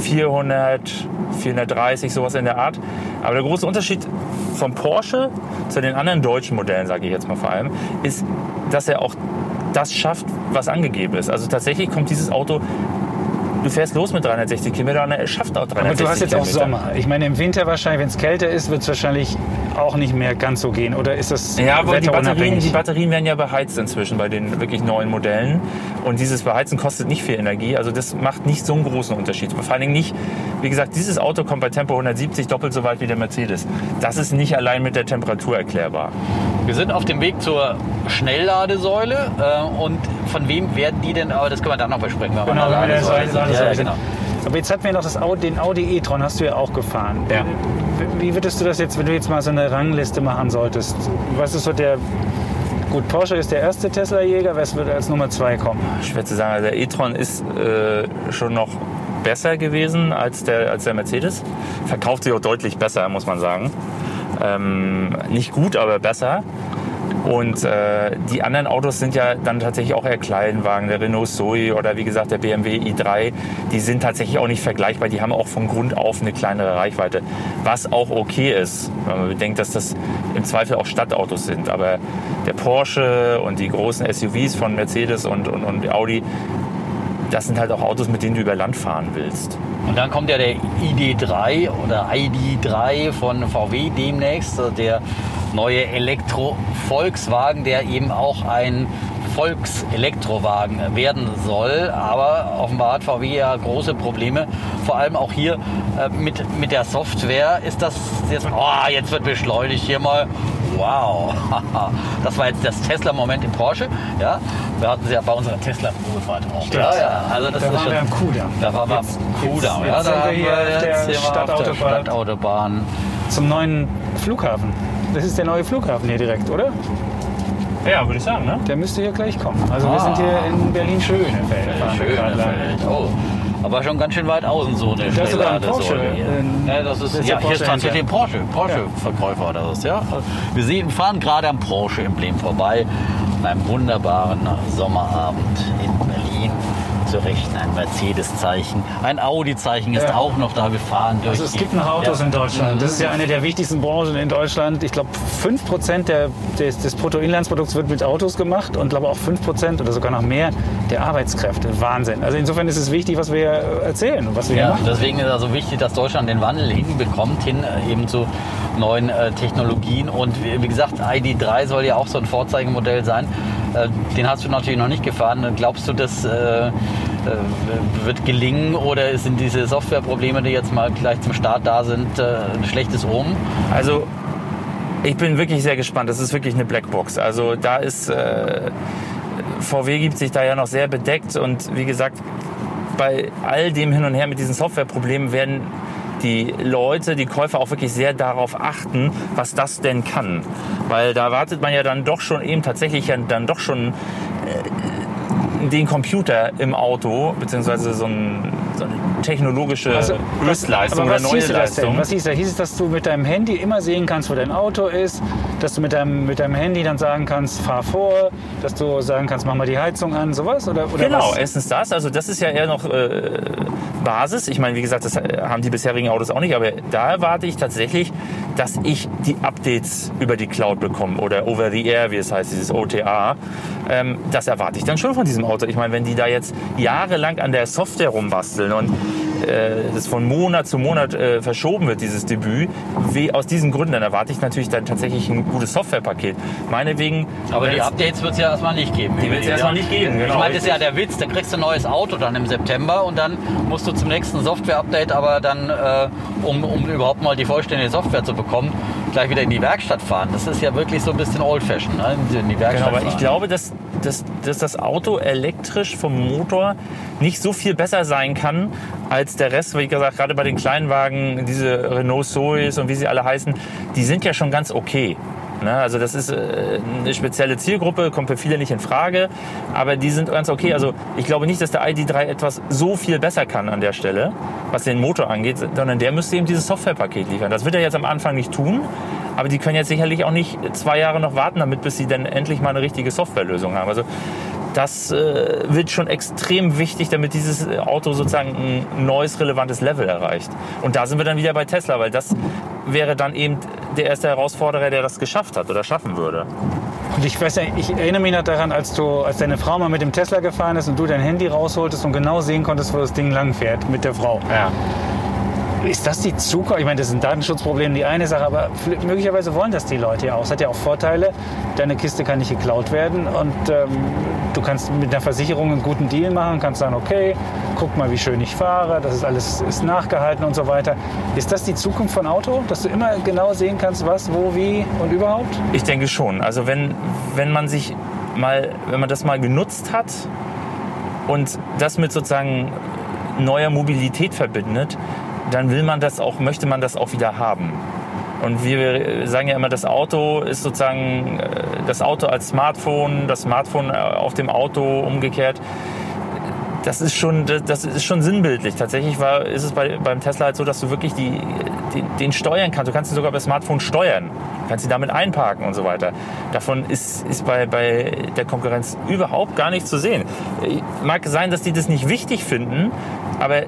400, 430, sowas in der Art. Aber der große Unterschied vom Porsche zu den anderen deutschen Modellen, sage ich jetzt mal vor allem, ist, dass er auch das schafft, was angegeben ist. Also tatsächlich kommt dieses Auto du fährst los mit 360 Kilometern und er schafft auch 360 Aber du hast jetzt Kilometer. auch Sommer. Ich meine, im Winter wahrscheinlich, wenn es kälter ist, wird es wahrscheinlich auch nicht mehr ganz so gehen. Oder ist das Ja, aber die Batterien, die Batterien werden ja beheizt inzwischen bei den wirklich neuen Modellen. Und dieses Beheizen kostet nicht viel Energie. Also das macht nicht so einen großen Unterschied. Vor allen Dingen nicht, wie gesagt, dieses Auto kommt bei Tempo 170 doppelt so weit wie der Mercedes. Das ist nicht allein mit der Temperatur erklärbar. Wir sind auf dem Weg zur Schnellladesäule. Äh, und von wem werden die denn, aber das können wir dann noch besprechen. Genau, ja, genau. Aber jetzt hatten wir noch das Audi, den Audi e-tron, hast du ja auch gefahren. Ja. Wie würdest du das jetzt, wenn du jetzt mal so eine Rangliste machen solltest? Was ist so der Gut, Porsche ist der erste Tesla-Jäger. Was würde als Nummer zwei kommen? Schwer zu sagen. Also der e-tron ist äh, schon noch besser gewesen als der, als der Mercedes. Verkauft sich auch deutlich besser, muss man sagen. Ähm, nicht gut, aber besser. Und äh, die anderen Autos sind ja dann tatsächlich auch eher Kleinwagen, der Renault Zoe oder wie gesagt der BMW i3. Die sind tatsächlich auch nicht vergleichbar. Die haben auch von Grund auf eine kleinere Reichweite. Was auch okay ist, wenn man bedenkt, dass das im Zweifel auch Stadtautos sind. Aber der Porsche und die großen SUVs von Mercedes und, und, und Audi, das sind halt auch Autos, mit denen du über Land fahren willst. Und dann kommt ja der ID3 oder ID3 von VW demnächst, der neue Elektro-Volkswagen, der eben auch ein Volkselektrowagen werden soll. Aber offenbar hat VW ja große Probleme. Vor allem auch hier äh, mit, mit der Software ist das jetzt, oh, jetzt wird beschleunigt hier mal Wow, [laughs] das war jetzt das Tesla-Moment im Porsche. Ja, wir hatten sie ja bei unserer Tesla-Probefahrt auch. Ja, ja, also das Da ist waren schon, wir am Kudamm. Da waren wir am Jetzt- Kudamm. jetzt- Ja, jetzt da sind wir hier auf der wir auf der Stadtautobahn. Stadtautobahn. Zum neuen Flughafen. Das ist der neue Flughafen hier direkt, oder? Ja, würde ich sagen, ne? Der müsste hier gleich kommen. Also wir Ah. sind hier in Berlin-Schönefeld. fahren wir gerade lang. Schön. Oh. Aber schon ganz schön weit außen so eine Da ist sogar ein Porsche, hier. ähm, Ja, das ist, das ist ja, hier Porsche ein Porsche, Porsche-Verkäufer oder was, ja. Wir sehen, fahren gerade am Porsche-Emblem vorbei, an einem wunderbaren Sommerabend in Berlin. Zu Recht ein Mercedes-Zeichen, ein Audi-Zeichen ist Ja. auch noch da. Wir fahren durch Also es gibt noch Autos Ja. in Deutschland. Das ist ja eine der wichtigsten Branchen in Deutschland. Ich glaube, 5% der, des, des Bruttoinlandsprodukts wird mit Autos gemacht und glaube auch 5% oder sogar noch mehr der Arbeitskräfte. Wahnsinn. Also insofern ist es wichtig, was wir erzählen und was wir Ja, machen. deswegen ist es also wichtig, dass Deutschland den Wandel hinbekommt, hin äh, eben zu neuen äh, Technologien. Und wie, wie gesagt, ID3 soll ja auch so ein Vorzeigemodell sein. Äh, den hast du natürlich noch nicht gefahren. Glaubst du, das äh, äh, wird gelingen oder sind diese Softwareprobleme, die jetzt mal gleich zum Start da sind, ein schlechtes Omen? Also ich bin wirklich sehr gespannt. Das ist wirklich eine Blackbox. Also da ist äh, VW gibt sich da ja noch sehr bedeckt und wie gesagt, bei all dem hin und her mit diesen Softwareproblemen werden die Leute, die Käufer auch wirklich sehr darauf achten, was das denn kann. Weil da wartet man ja dann doch schon eben tatsächlich ja dann doch schon äh, den Computer im Auto, beziehungsweise so, ein, so technologische Also, Höchstleistung aber oder was neue? Leistung. Was hieß das? Hieß es, dass du mit deinem Handy immer sehen kannst, wo dein Auto ist, dass du mit deinem, mit deinem Handy dann sagen kannst, fahr vor, dass du sagen kannst, mach mal die Heizung an, sowas? Oder, oder Genau, was? erstens das. Also das ist ja eher noch äh, Basis. Ich meine, wie gesagt, das haben die bisherigen Autos auch nicht. Aber da erwarte ich tatsächlich, dass ich die Updates über die Cloud bekomme oder over the air, wie es heißt, dieses OTA. Ähm, das erwarte ich dann schon von diesem Auto. Ich meine, wenn die da jetzt jahrelang an der Software rumbasteln und äh, das von Monat zu Monat äh, verschoben wird, dieses Debüt, wie, aus diesen Gründen, dann erwarte ich natürlich dann tatsächlich ein gutes Softwarepaket. Meinetwegen. Aber die Updates wird es ja erstmal nicht geben. Die wird's erstmal nicht geben, Ich genau, meine, das ist ja der Witz. Da kriegst du ein neues Auto dann im September und dann musst du zum nächsten Software-Update, aber dann, äh, um, um überhaupt mal die vollständige Software zu bekommen, gleich wieder in die Werkstatt fahren. Das ist ja wirklich so ein bisschen old-fashioned, ne? in die Werkstatt Genau, aber ich glaube, dass, dass, dass das Auto elektrisch vom Motor nicht so viel besser sein kann als der Rest. Wie gesagt, gerade bei den kleinen Wagen, diese Renault Zoes und wie sie alle heißen, die sind ja schon ganz okay. Ne? Also das ist äh, eine spezielle Zielgruppe, kommt für viele nicht in Frage, aber die sind ganz okay. Also ich glaube nicht, dass der ID3 etwas so viel besser kann an der Stelle, was den Motor angeht, sondern der müsste eben dieses Softwarepaket liefern. Das wird er jetzt am Anfang nicht tun, aber die können jetzt sicherlich auch nicht zwei Jahre noch warten, damit bis sie dann endlich mal eine richtige Softwarelösung haben. Also das äh, wird schon extrem wichtig, damit dieses Auto sozusagen ein neues, relevantes Level erreicht. Und da sind wir dann wieder bei Tesla, weil das wäre dann eben der erste Herausforderer, der das geschafft hat oder schaffen würde. Und ich weiß ich erinnere mich noch daran, als du, als deine Frau mal mit dem Tesla gefahren ist und du dein Handy rausholtest und genau sehen konntest, wo das Ding lang fährt mit der Frau. Ja. Ist das die Zukunft? Ich meine, das ist ein Datenschutzproblem, die eine Sache, aber möglicherweise wollen das die Leute ja auch. Es hat ja auch Vorteile. Deine Kiste kann nicht geklaut werden und ähm, du kannst mit einer Versicherung einen guten Deal machen, kannst sagen, okay, guck mal, wie schön ich fahre, das ist alles ist nachgehalten und so weiter. Ist das die Zukunft von Auto, dass du immer genau sehen kannst, was, wo, wie und überhaupt? Ich denke schon. Also wenn, wenn man sich mal, wenn man das mal genutzt hat und das mit sozusagen neuer Mobilität verbindet, dann will man das auch, möchte man das auch wieder haben. Und wir sagen ja immer, das Auto ist sozusagen äh, das Auto als Smartphone, das Smartphone äh, auf dem Auto umgekehrt. Das ist schon, das- ist schon sinnbildlich. Tatsächlich war, ist es bei, beim Tesla halt so, dass du wirklich die, den, den steuern kannst. Du kannst ihn sogar bei Smartphone steuern. Du kannst ihn damit einparken und so weiter. Davon ist, ist bei, bei der Konkurrenz überhaupt gar nichts zu sehen. Mag sein, dass die das nicht wichtig finden, aber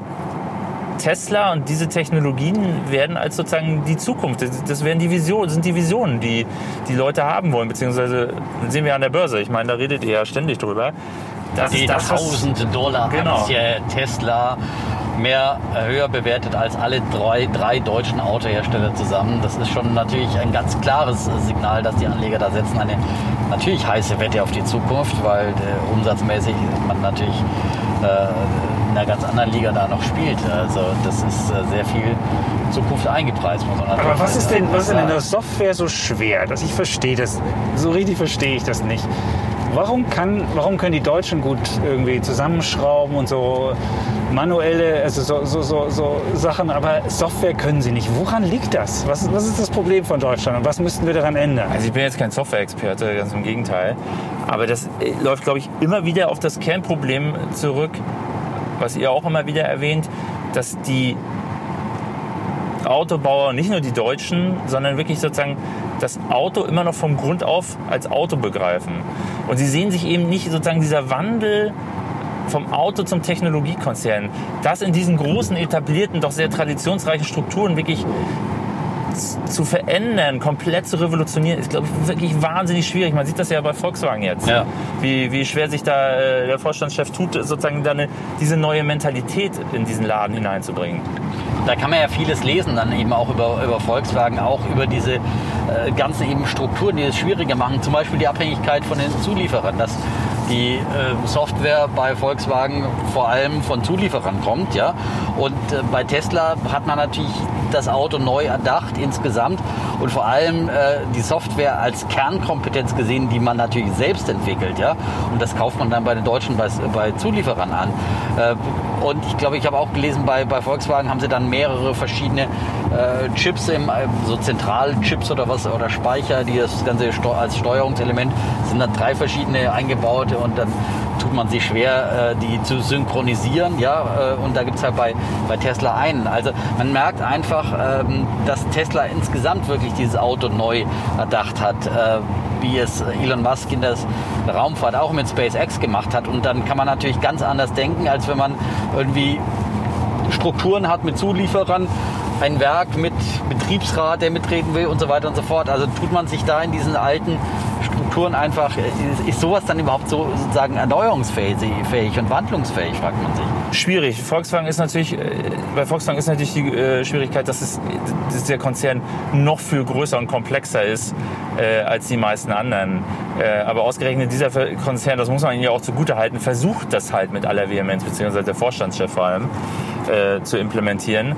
Tesla und diese Technologien werden als sozusagen die Zukunft. Das- werden die Visionen, sind die Visionen, die die Leute haben wollen, beziehungsweise sehen wir an der Börse. Ich meine, da redet ihr ja ständig drüber. Das Die ist das, tausende Dollar Genau. Aktie Tesla mehr äh, höher bewertet als alle drei, drei deutschen Autohersteller zusammen. Das ist schon natürlich ein ganz klares Signal, dass die Anleger da setzen eine natürlich heiße Wette auf die Zukunft, weil äh, umsatzmäßig man natürlich äh, einer ganz anderen Liga da noch spielt. Also das ist äh, sehr viel Zukunft eingepreist, muss man Aber was ist denn, was ist denn in der Software so schwer? Dass ich verstehe das, so richtig verstehe ich das nicht. Warum, kann, warum können die Deutschen gut irgendwie zusammenschrauben und so manuelle, also so, so, so, so Sachen, aber Software können sie nicht. Woran liegt das? Was, was ist das Problem von Deutschland und was müssten wir daran ändern? Also ich bin jetzt kein Software-Experte, ganz im Gegenteil. Aber das äh, läuft, glaube ich, immer wieder auf das Kernproblem zurück, was ihr auch immer wieder erwähnt, dass die Autobauer, nicht nur die Deutschen, sondern wirklich sozusagen das Auto immer noch vom Grund auf als Auto begreifen. Und sie sehen sich eben nicht sozusagen dieser Wandel vom Auto zum Technologiekonzern, das in diesen großen, etablierten, doch sehr traditionsreichen Strukturen wirklich zu verändern, komplett zu revolutionieren, ist, glaube ich, wirklich wahnsinnig schwierig. Man sieht das ja bei Volkswagen jetzt, Ja. wie, wie schwer sich da äh, der Vorstandschef tut, sozusagen dann diese neue Mentalität in diesen Laden hineinzubringen. da kann man ja vieles lesen, dann eben auch über, über Volkswagen, auch über diese äh, ganzen eben Strukturen, die es schwieriger machen. Zum Beispiel die Abhängigkeit von den Zulieferern, dass die äh, Software bei Volkswagen vor allem von Zulieferern kommt, ja. Und äh, bei Tesla hat man natürlich das Auto neu erdacht insgesamt und vor allem äh, die Software als Kernkompetenz gesehen, die man natürlich selbst entwickelt, ja. Und das kauft man dann bei den Deutschen bei, bei Zulieferern an. Äh, und ich glaube, ich habe auch gelesen, bei, bei Volkswagen haben sie dann mehrere verschiedene äh, Chips, im, äh, so Zentralchips oder was, oder Speicher, die das Ganze als Steuerungselement sind dann drei verschiedene eingebaute und dann tut man sich schwer, äh, die zu synchronisieren, ja, äh, und da gibt es halt bei, bei Tesla einen. Also man merkt einfach, ähm, dass Tesla insgesamt wirklich dieses Auto neu erdacht hat, äh, wie es Elon Musk in der Raumfahrt auch mit SpaceX gemacht hat. Und dann kann man natürlich ganz anders denken, als wenn man irgendwie Strukturen hat mit Zulieferern, ein Werk mit Betriebsrat, der mitreden will und so weiter und so fort. Also tut man sich da in diesen alten Strukturen einfach, ist, sowas dann überhaupt so sozusagen erneuerungsfähig fähig und wandlungsfähig, fragt man sich. Schwierig. Volkswagen ist natürlich, äh, bei Volkswagen ist natürlich die äh, Schwierigkeit, dass, es, dass der Konzern noch viel größer und komplexer ist äh, als die meisten anderen. Äh, aber ausgerechnet dieser Konzern, das muss man ihnen ja auch zugute halten, versucht das halt mit aller Vehemenz, beziehungsweise der Vorstandschef vor allem, äh, zu implementieren.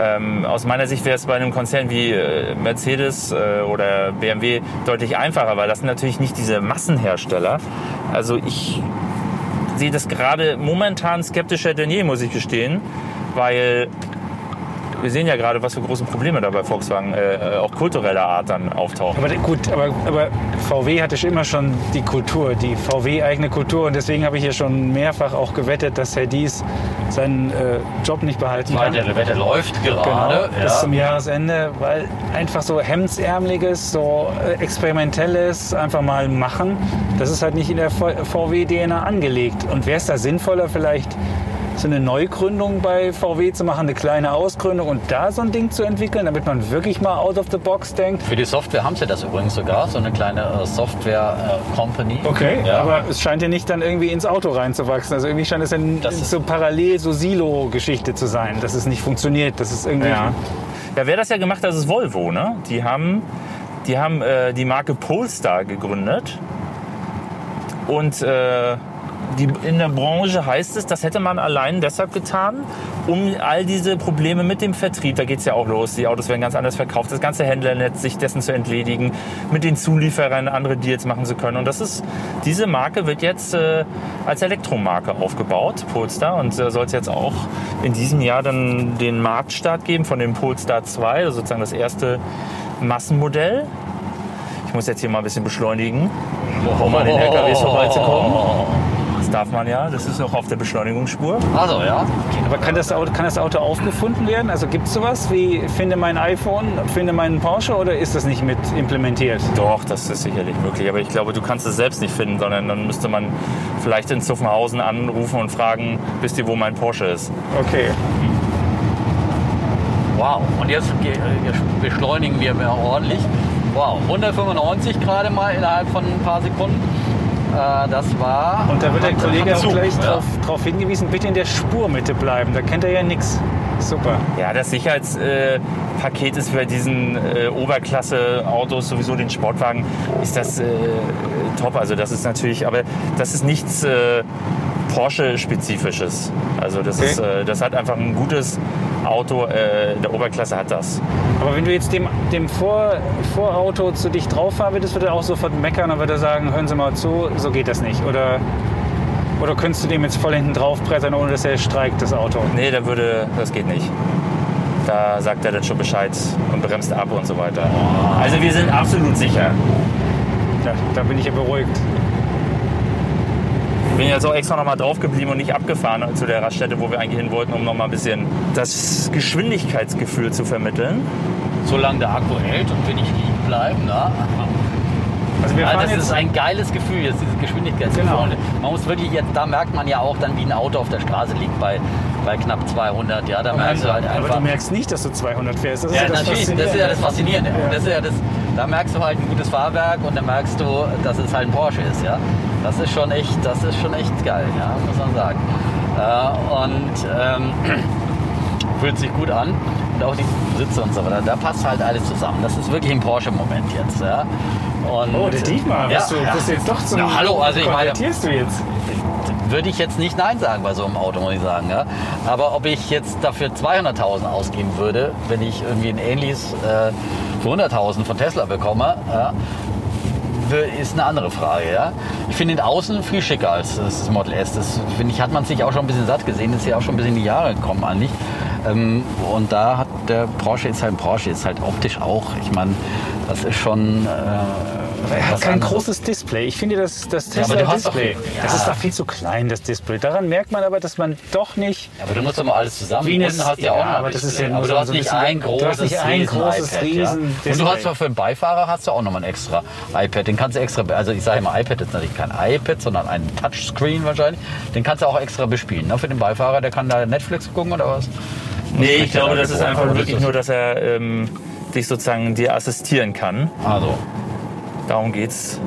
Ähm, aus meiner Sicht wäre es bei einem Konzern wie äh, Mercedes oder BMW deutlich einfacher, weil das sind natürlich nicht diese Massenhersteller. Also ich sehe das gerade momentan skeptischer denn je, muss ich gestehen, weil wir sehen ja gerade, was für große Probleme da bei Volkswagen äh, auch kultureller Art dann auftauchen. Aber gut, aber, aber VW hatte schon immer schon die Kultur, die VW-eigene Kultur. Und deswegen habe ich hier schon mehrfach auch gewettet, dass Herr Dies seinen äh, Job nicht behalten kann. Der Wette läuft gerade. Genau, bis ja. zum Jahresende, weil einfach so hemdsärmeliges, so äh, experimentelles einfach mal machen, das ist halt nicht in der VW-DNA angelegt. Und wäre es da sinnvoller, vielleicht so eine Neugründung bei VW zu machen, eine kleine Ausgründung und da so ein Ding zu entwickeln, damit man wirklich mal out of the box denkt? Für die Software haben sie das übrigens sogar, so eine kleine äh, Software-Company. Okay, ja. aber es scheint ja nicht dann irgendwie ins Auto reinzuwachsen. Also irgendwie scheint es dann Das ist- so parallel so Silo-Geschichte zu sein, dass es nicht funktioniert, dass es irgendwie... Ja. ja, wer das ja gemacht hat, ist Volvo. Ne? Die haben, die, haben äh, die Marke Polestar gegründet. Und äh, die, in der Branche heißt es, das hätte man allein deshalb getan, um all diese Probleme mit dem Vertrieb, da geht es ja auch los, die Autos werden ganz anders verkauft, das ganze Händlernetz, sich dessen zu entledigen, mit den Zulieferern andere Deals machen zu können. Und das ist, diese Marke wird jetzt äh, als Elektromarke aufgebaut, Polestar, und äh, soll es jetzt auch in diesem Jahr dann den Marktstart geben von dem Polestar 2, also sozusagen das erste Massenmodell. Ich muss jetzt hier mal ein bisschen beschleunigen, um an den LKWs vorbeizukommen. Das darf man ja, das ist auch auf der Beschleunigungsspur. Also ja. Aber kann das, Auto, kann das Auto aufgefunden werden? Also gibt es sowas wie finde mein iPhone, finde meinen Porsche oder ist das nicht mit implementiert? Doch, das ist sicherlich möglich. Aber ich glaube, du kannst es selbst nicht finden, sondern dann müsste man vielleicht in Zuffenhausen anrufen und fragen, wisst ihr, wo mein Porsche ist? Okay. Wow. Und jetzt äh, beschleunigen wir mehr ordentlich. Wow. 195 gerade mal innerhalb von ein paar Sekunden. Äh, das war. Und da wird der Kollege auch Zug, gleich ja. darauf drauf hingewiesen, bitte in der Spurmitte bleiben. Da kennt er ja nichts. Super. Ja, das Sicherheitspaket äh, ist bei diesen äh, Oberklasse-Autos, sowieso den Sportwagen, ist das äh, top. Also das ist natürlich, aber das ist nichts äh, Porsche-spezifisches. Also das, Okay. ist, äh, das hat einfach ein gutes Auto äh, der Oberklasse hat das. Aber wenn du jetzt dem, dem Vor, Vorauto zu dich drauf fahren würdest, würde er auch sofort meckern und würde sagen, hören Sie mal zu, so geht das nicht. Oder, oder könntest du dem jetzt voll hinten drauf brettern, ohne dass er streikt, das Auto? Nee, der würde, das geht nicht. Da sagt er dann schon Bescheid und bremst ab und so weiter. Also wir sind absolut sicher. Ja, da bin ich ja beruhigt. Ich bin jetzt auch extra nochmal drauf geblieben und nicht abgefahren zu der Raststätte, wo wir eigentlich hin wollten, um nochmal ein bisschen das Geschwindigkeitsgefühl zu vermitteln. Solange der Akku hält und wir nicht liegen bleiben, ne? Also wir Ja, fahren das jetzt ist ein geiles Gefühl, jetzt dieses Geschwindigkeitsgefühl. Genau. Man muss wirklich jetzt, da merkt man ja auch dann, wie ein Auto auf der Straße liegt bei, bei knapp 200. Ja, da merkst du halt aber einfach. du merkst nicht, dass du 200 fährst. Das ist ja, das natürlich, das ist ja das Faszinierende. Ja. Das ist ja das, da merkst du halt ein gutes Fahrwerk und dann merkst du, dass es halt ein Porsche ist. Ja? Das ist schon echt, das ist schon echt geil, ja, muss man sagen. Äh, und ähm, [clears throat] fühlt sich gut an. Und auch die Sitze und so weiter. Da passt halt alles zusammen. Das ist wirklich ein Porsche-Moment jetzt. Ja? Und, Oh, der Dietmar, ja, bist, du, ja. bist du jetzt doch zum... Na, hallo, also ich meine- du jetzt? würde ich jetzt nicht Nein sagen bei so einem Auto, muss ich sagen. Ja? Aber ob ich jetzt dafür 200.000 ausgeben würde, wenn ich irgendwie ein ähnliches äh, für 100.000 von Tesla bekomme, ja, w- ist eine andere Frage. Ja? Ich finde den Außen viel schicker als das Model S. Das finde ich, hat man sich auch schon ein bisschen satt gesehen. Ist ja auch schon ein bisschen in die Jahre gekommen eigentlich. Ähm, und da hat der Porsche ist halt Porsche, ist halt optisch auch. Ich meine, das ist schon. Äh, Er hat kein anderes. großes Display. Ich finde das, das aber du hast Tesla-Display, doch- das ja. ist doch viel zu klein, das Display. Daran merkt man aber, dass man doch nicht... Aber du musst doch mal alles zusammen. Unten hast du ja, ja auch noch aber ein das ist ja nur aber so- hast so ein nicht bisschen- ein du großes, hast nicht ein großes Riesen-iPad, Riesen- ja? Und du hast zwar für den Beifahrer hast du auch nochmal ein extra iPad. Den kannst du extra, also ich sage immer, iPad ist natürlich kein iPad, sondern ein Touchscreen wahrscheinlich. Den kannst du auch extra bespielen. Ne? Für den Beifahrer, der kann da Netflix gucken oder was? Nee, spricht ich glaube, das ist einfach wirklich nur, dass er ähm, dich sozusagen dir assistieren kann. Also, Darum geht's.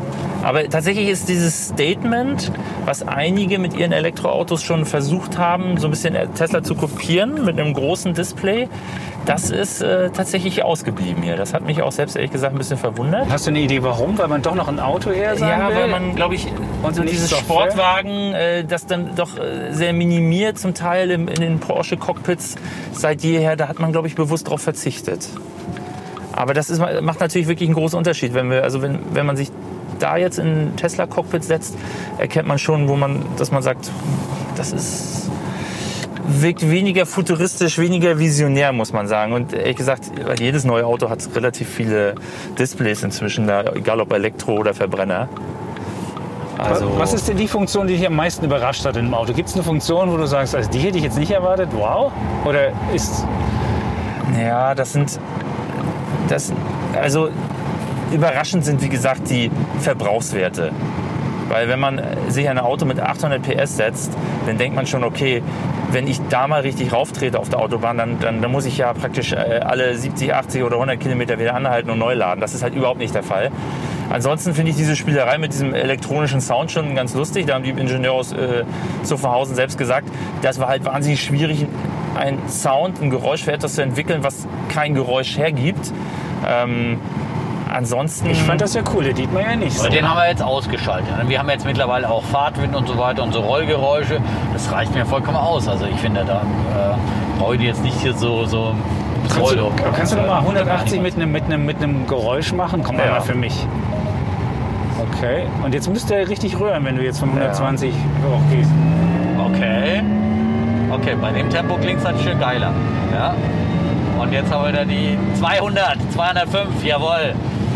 Aber tatsächlich ist dieses Statement, was einige mit ihren Elektroautos schon versucht haben, so ein bisschen Tesla zu kopieren mit einem großen Display, das ist äh, tatsächlich ausgeblieben hier. Das hat mich auch selbst ehrlich gesagt ein bisschen verwundert. Hast du eine Idee, warum? Weil man doch noch ein Auto her sein Ja, will? weil man, glaube ich, Und so dieses? Sportwagen, äh, das dann doch äh, sehr minimiert zum Teil im, in den Porsche-Cockpits seit jeher, da hat man, glaube ich, bewusst darauf verzichtet. Aber das ist, macht natürlich wirklich einen großen Unterschied. Wenn, wir, also wenn, wenn man sich da jetzt in ein Tesla-Cockpit setzt, erkennt man schon, wo man, dass man sagt, das ist wirkt weniger futuristisch, weniger visionär, muss man sagen. Und ehrlich gesagt, jedes neue Auto hat relativ viele Displays inzwischen, da, egal ob Elektro oder Verbrenner. Also, Was ist denn die Funktion, die dich am meisten überrascht hat in dem Auto? Gibt es eine Funktion, wo du sagst, also die hätte ich jetzt nicht erwartet, wow? Oder ist, Ja, das sind. Das, also überraschend sind, wie gesagt, die Verbrauchswerte. Weil wenn man sich ein Auto mit 800 PS setzt, dann denkt man schon, okay, wenn ich da mal richtig rauftrete auf der Autobahn, dann, dann, dann muss ich ja praktisch äh, alle 70, 80 oder 100 Kilometer wieder anhalten und neu laden. Das ist halt überhaupt nicht der Fall. Ansonsten finde ich diese Spielerei mit diesem elektronischen Sound schon ganz lustig. Da haben die Ingenieure aus äh, Zuffenhausen selbst gesagt, das war halt wahnsinnig schwierig, einen Sound, ein Geräusch für etwas zu entwickeln, was kein Geräusch hergibt. Ähm, ansonsten. ich fand das ja cool, der Dietmar ja nicht. So. Den haben wir jetzt ausgeschaltet. Wir haben jetzt mittlerweile auch Fahrtwind und so weiter und so Rollgeräusche. Das reicht mir vollkommen aus. Also ich finde, da äh, brauche ich jetzt nicht hier so, so Kannst du, kannst du noch mal 180 mit einem, mit, einem, mit einem Geräusch machen? Komm Ja. mal für mich. Okay, und jetzt müsste er richtig rühren, wenn du jetzt von 120 hochgehst. Okay. Okay, bei dem Tempo klingt es halt schön geiler. Ja. Und jetzt haben wir da die 200, 205, jawohl.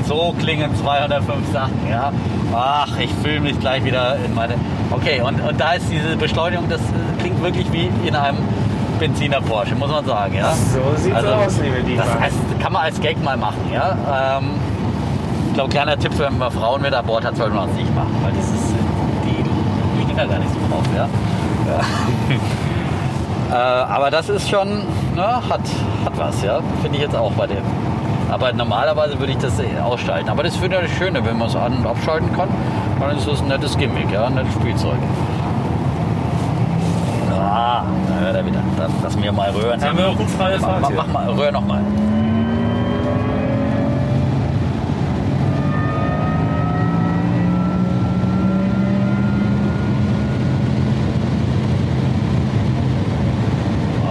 So klingen 205 Sachen, ja. Ach, ich fühle mich gleich wieder in meine... Okay, und, und da ist diese Beschleunigung, das äh, klingt wirklich wie in einem Benziner Porsche, muss man sagen, ja. So sieht's aus, liebe Dietmar. Das heißt, kann man als Gag mal machen, ja. Ähm, ich glaube, kleiner Tipp, wenn man Frauen mit an Bord hat, sollte man das nicht machen, weil das ist, die, die gar nicht so drauf, ja. [laughs] Äh, aber das ist schon, ne, hat, hat was, ja. Finde ich jetzt auch bei dem. Aber normalerweise würde ich das ausschalten. Aber das finde ich das Schöne, wenn man es an- und abschalten kann. Dann ist das ein nettes Gimmick, ja, ein nettes Spielzeug. Ah, da hört er wieder. Lass mir mal. Jetzt haben wir auch gut freie mach, Fahrt mach, mach mal, rühr noch mal.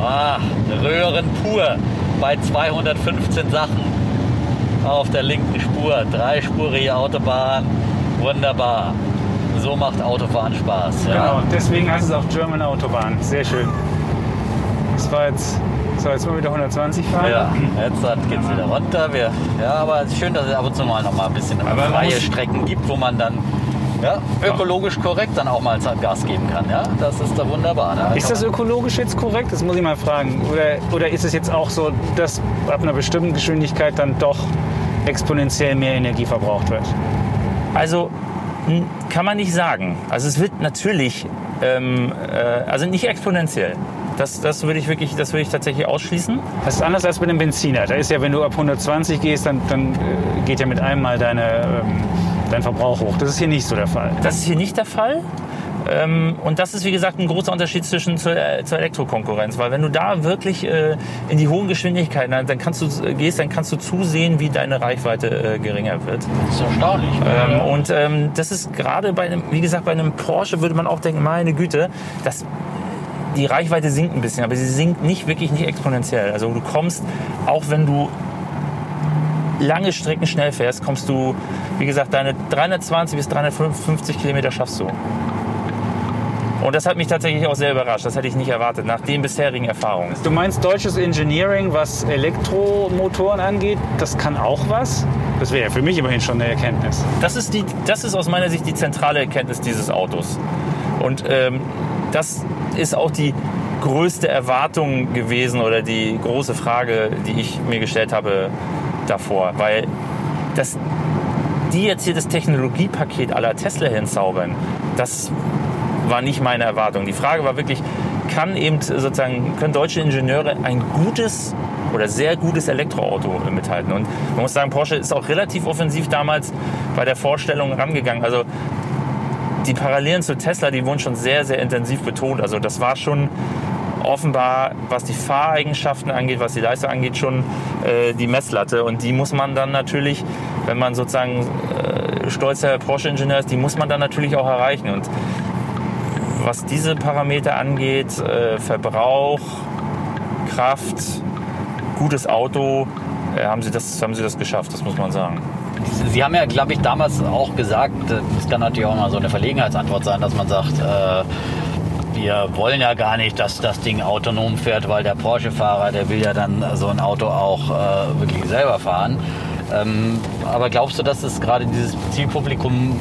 Ah, Röhren nur bei 215 Sachen auf der linken Spur. Dreispurige Autobahn, wunderbar. So macht Autofahren Spaß. Ja. Genau, deswegen heißt es auch German Autobahn. Sehr schön. Das war jetzt, so jetzt mal wieder 120 fahren. Ja, jetzt geht es wieder runter. Wir, ja, aber es ist schön, dass es ab und zu mal noch mal ein bisschen freie Strecken gibt, wo man dann ja, ökologisch korrekt dann auch mal Gas geben kann. Ja, das ist da wunderbar. Da Ist das ökologisch jetzt korrekt? Das muss ich mal fragen. Oder, oder ist es jetzt auch so, dass ab einer bestimmten Geschwindigkeit dann doch exponentiell mehr Energie verbraucht wird? Also kann man nicht sagen. Also es wird natürlich, ähm, äh, also nicht exponentiell. Das, das würde ich wirklich, das würde ich tatsächlich ausschließen. Das ist anders als bei dem Benziner. Da ist ja, wenn du ab 120 gehst, dann, dann äh, geht ja mit einem Mal deine, ähm, dein Verbrauch hoch. Das ist hier nicht so der Fall. Das ist hier nicht der Fall. Ähm, und das ist, wie gesagt, ein großer Unterschied zwischen zur, äh, zur Elektrokonkurrenz. Weil wenn du da wirklich äh, in die hohen Geschwindigkeiten dann, dann kannst du, äh, gehst, dann kannst du zusehen, wie deine Reichweite äh, geringer wird. Das ist erstaunlich. Ähm, und ähm, das ist gerade bei einem, wie gesagt, bei einem Porsche würde man auch denken, meine Güte, das, die Reichweite sinkt ein bisschen, aber sie sinkt nicht wirklich nicht exponentiell. Also du kommst, auch wenn du lange Strecken schnell fährst, kommst du, wie gesagt, deine 320 bis 350 Kilometer schaffst du. Und das hat mich tatsächlich auch sehr überrascht. Das hätte ich nicht erwartet, nach den bisherigen Erfahrungen. Du meinst deutsches Engineering, was Elektromotoren angeht, das kann auch was? Das wäre ja für mich immerhin schon eine Erkenntnis. Das ist, die, das ist aus meiner Sicht die zentrale Erkenntnis dieses Autos. Und ähm, das ist auch die größte Erwartung gewesen oder die große Frage, die ich mir gestellt habe davor. Weil das, die jetzt hier das Technologiepaket aller Tesla hinzaubern, das war nicht meine Erwartung. Die Frage war wirklich, kann eben sozusagen, können deutsche Ingenieure ein gutes oder sehr gutes Elektroauto mithalten? Und man muss sagen, Porsche ist auch relativ offensiv damals bei der Vorstellung rangegangen. Also die Parallelen zu Tesla, die wurden schon sehr, sehr intensiv betont. Also das war schon offenbar, was die Fahreigenschaften angeht, was die Leistung angeht, schon äh, die Messlatte. Und die muss man dann natürlich, wenn man sozusagen äh, stolzer Porsche-Ingenieur ist, die muss man dann natürlich auch erreichen. Und was diese Parameter angeht, äh, Verbrauch, Kraft, gutes Auto, äh, haben, sie das, haben sie das geschafft, das muss man sagen. Sie haben ja, glaube ich, damals auch gesagt, das kann natürlich auch mal so eine Verlegenheitsantwort sein, dass man sagt, äh, wir wollen ja gar nicht, dass das Ding autonom fährt, weil der Porsche-Fahrer, der will ja dann so ein Auto auch äh, wirklich selber fahren. Ähm, aber glaubst du, dass es gerade dieses Zielpublikum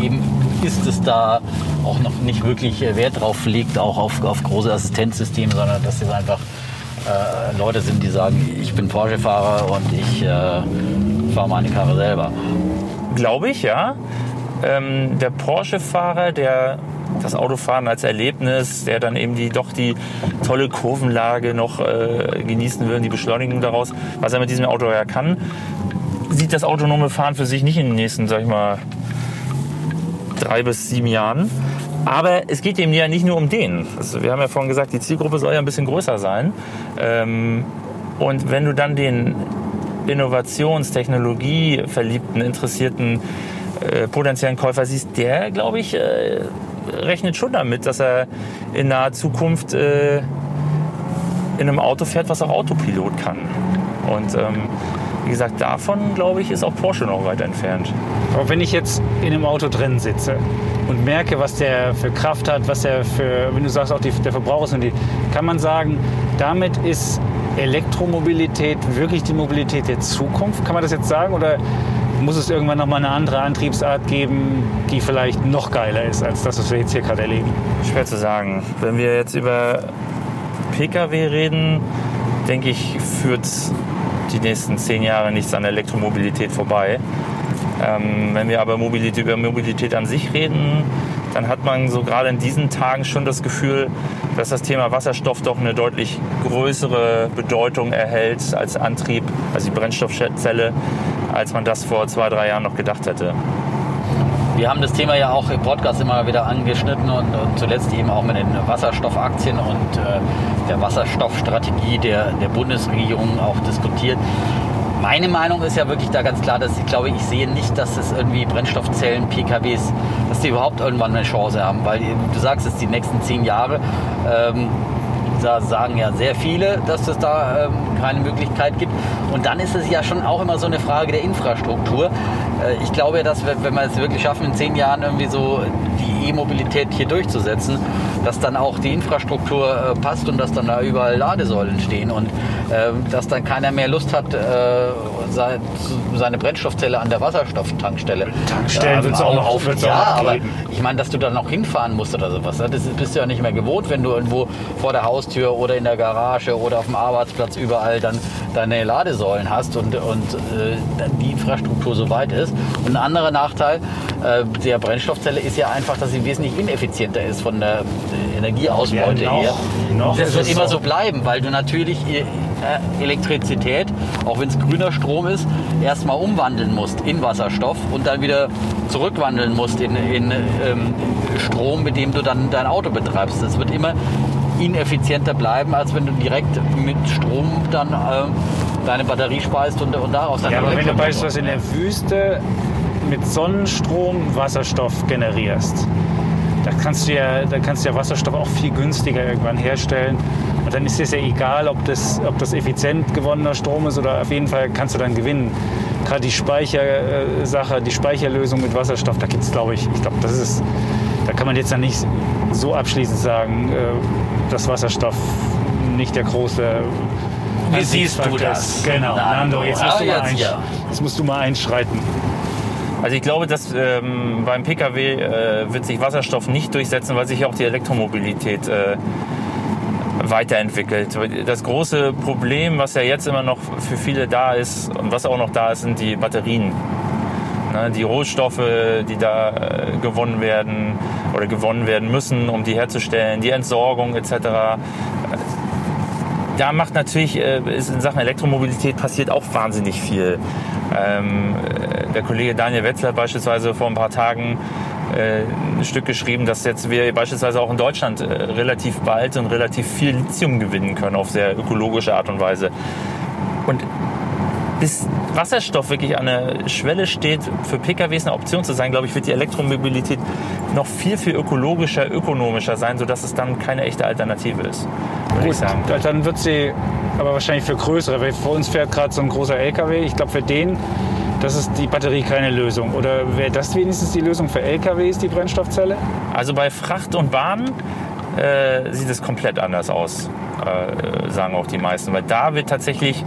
eben ist es da auch noch nicht wirklich äh, Wert drauf legt, auch auf, auf große Assistenzsysteme, sondern dass es einfach äh, Leute sind, die sagen, ich bin Porsche-Fahrer und ich äh, fahre meine Karre selber. Glaube ich, ja. Ähm, der Porsche-Fahrer, der das Autofahren als Erlebnis, der dann eben die doch die tolle Kurvenlage noch äh, genießen will, die Beschleunigung daraus, was er mit diesem Auto ja kann, sieht das autonome Fahren für sich nicht in den nächsten, sag ich mal, drei bis sieben Jahren. Aber es geht eben ja nicht nur um den. Also wir haben ja vorhin gesagt, die Zielgruppe soll ja ein bisschen größer sein. Ähm, und wenn du dann den Innovations-, Technologie verliebten, interessierten äh, potenziellen Käufer siehst, der, glaube ich, äh, rechnet schon damit, dass er in naher Zukunft äh, in einem Auto fährt, was auch Autopilot kann. Und ähm, wie gesagt, davon, glaube ich, ist auch Porsche noch weit entfernt. Aber wenn ich jetzt in einem Auto drin sitze und merke, was der für Kraft hat, was der für, wenn du sagst, auch die, der Verbrauch ist, und die, kann man sagen, damit ist Elektromobilität wirklich die Mobilität der Zukunft? Kann man das jetzt sagen? Oder muss es irgendwann nochmal eine andere Antriebsart geben, die vielleicht noch geiler ist als das, was wir jetzt hier gerade erleben? Schwer zu sagen. Wenn wir jetzt über Pkw reden, denke ich, führt die nächsten zehn Jahre nichts an Elektromobilität vorbei. Ähm, wenn wir aber Mobilität, über Mobilität an sich reden, dann hat man so gerade in diesen Tagen schon das Gefühl, dass das Thema Wasserstoff doch eine deutlich größere Bedeutung erhält als Antrieb, also die Brennstoffzelle, als man das vor zwei, drei Jahren noch gedacht hätte. Wir haben das Thema ja auch im Podcast immer wieder angeschnitten und, und zuletzt eben auch mit den Wasserstoffaktien und äh, der Wasserstoffstrategie der, der Bundesregierung auch diskutiert. Meine Meinung ist ja wirklich da ganz klar, dass ich glaube, ich sehe nicht, dass es irgendwie Brennstoffzellen, PKWs, dass die überhaupt irgendwann eine Chance haben, weil du sagst es die nächsten zehn Jahre. Ähm, da sagen ja sehr viele, dass es da ähm, keine Möglichkeit gibt. Und dann ist es ja schon auch immer so eine Frage der Infrastruktur. Äh, ich glaube, dass wir, wenn wir es wirklich schaffen, in zehn Jahren irgendwie so die E-Mobilität hier durchzusetzen, dass dann auch die Infrastruktur äh, passt und dass dann da überall Ladesäulen stehen und äh, dass dann keiner mehr Lust hat, äh, seine Brennstoffzelle an der Wasserstofftankstelle Tankstellen äh, wird's auch noch- auf, Ja, aber ich meine, dass du dann noch hinfahren musst oder sowas. ne? Das bist du ja nicht mehr gewohnt, wenn du irgendwo vor der Haustür oder in der Garage oder auf dem Arbeitsplatz überall dann deine Ladesäulen hast und, und äh, die Infrastruktur so weit ist. Und ein anderer Nachteil äh, der Brennstoffzelle ist ja einfach, dass sie wesentlich ineffizienter ist von der Energieausbeute Ja, noch- her. noch das wird immer so. so bleiben, weil du natürlich äh, Elektrizität, auch wenn es grüner Strom ist, erstmal umwandeln musst in Wasserstoff und dann wieder zurückwandeln musst in, in ähm, Strom, mit dem du dann dein Auto betreibst. Das wird immer ineffizienter bleiben, als wenn du direkt mit Strom dann ähm, deine Batterie speist und, und daraus dann Ja, aber wenn du beispielsweise in der Wüste mit Sonnenstrom Wasserstoff generierst, da kannst du ja, da kannst du ja Wasserstoff auch viel günstiger irgendwann herstellen. Und dann ist es ja egal, ob das, ob das effizient gewonnener Strom ist oder auf jeden Fall kannst du dann gewinnen. Gerade die Speichersache, die Speicherlösung mit Wasserstoff, da gibt es, glaube ich, ich glaube, das ist, da kann man jetzt dann nicht so abschließend sagen, äh, dass Wasserstoff nicht der große Wie siehst du das? Genau, Nando, jetzt musst, Ah, du mal jetzt, ja. jetzt musst du mal einschreiten. Also ich glaube, dass ähm, beim Pkw äh, wird sich Wasserstoff nicht durchsetzen, weil sich auch die Elektromobilität äh, weiterentwickelt. Das große Problem, was ja jetzt immer noch für viele da ist und was auch noch da ist, sind die Batterien. Ne, die Rohstoffe, die da äh, gewonnen werden oder gewonnen werden müssen, um die herzustellen, die Entsorgung etc. Da macht natürlich, äh, in Sachen Elektromobilität passiert auch wahnsinnig viel. Ähm, äh, der Kollege Daniel Wetzler hat beispielsweise vor ein paar Tagen äh, ein Stück geschrieben, dass jetzt wir beispielsweise auch in Deutschland äh, relativ bald und relativ viel Lithium gewinnen können auf sehr ökologische Art und Weise. Und bis Wasserstoff wirklich an der Schwelle steht, für PKWs eine Option zu sein, glaube ich, wird die Elektromobilität noch viel, viel ökologischer, ökonomischer sein, sodass es dann keine echte Alternative ist, würde ich sagen. Da- Dann wird sie aber wahrscheinlich für größere, weil vor uns fährt gerade so ein großer LKW. Ich glaube, für den, das ist die Batterie keine Lösung. Oder wäre das wenigstens die Lösung für LKWs, die Brennstoffzelle? Also bei Fracht und Bahn äh, sieht es komplett anders aus, äh, sagen auch die meisten. Weil da wird tatsächlich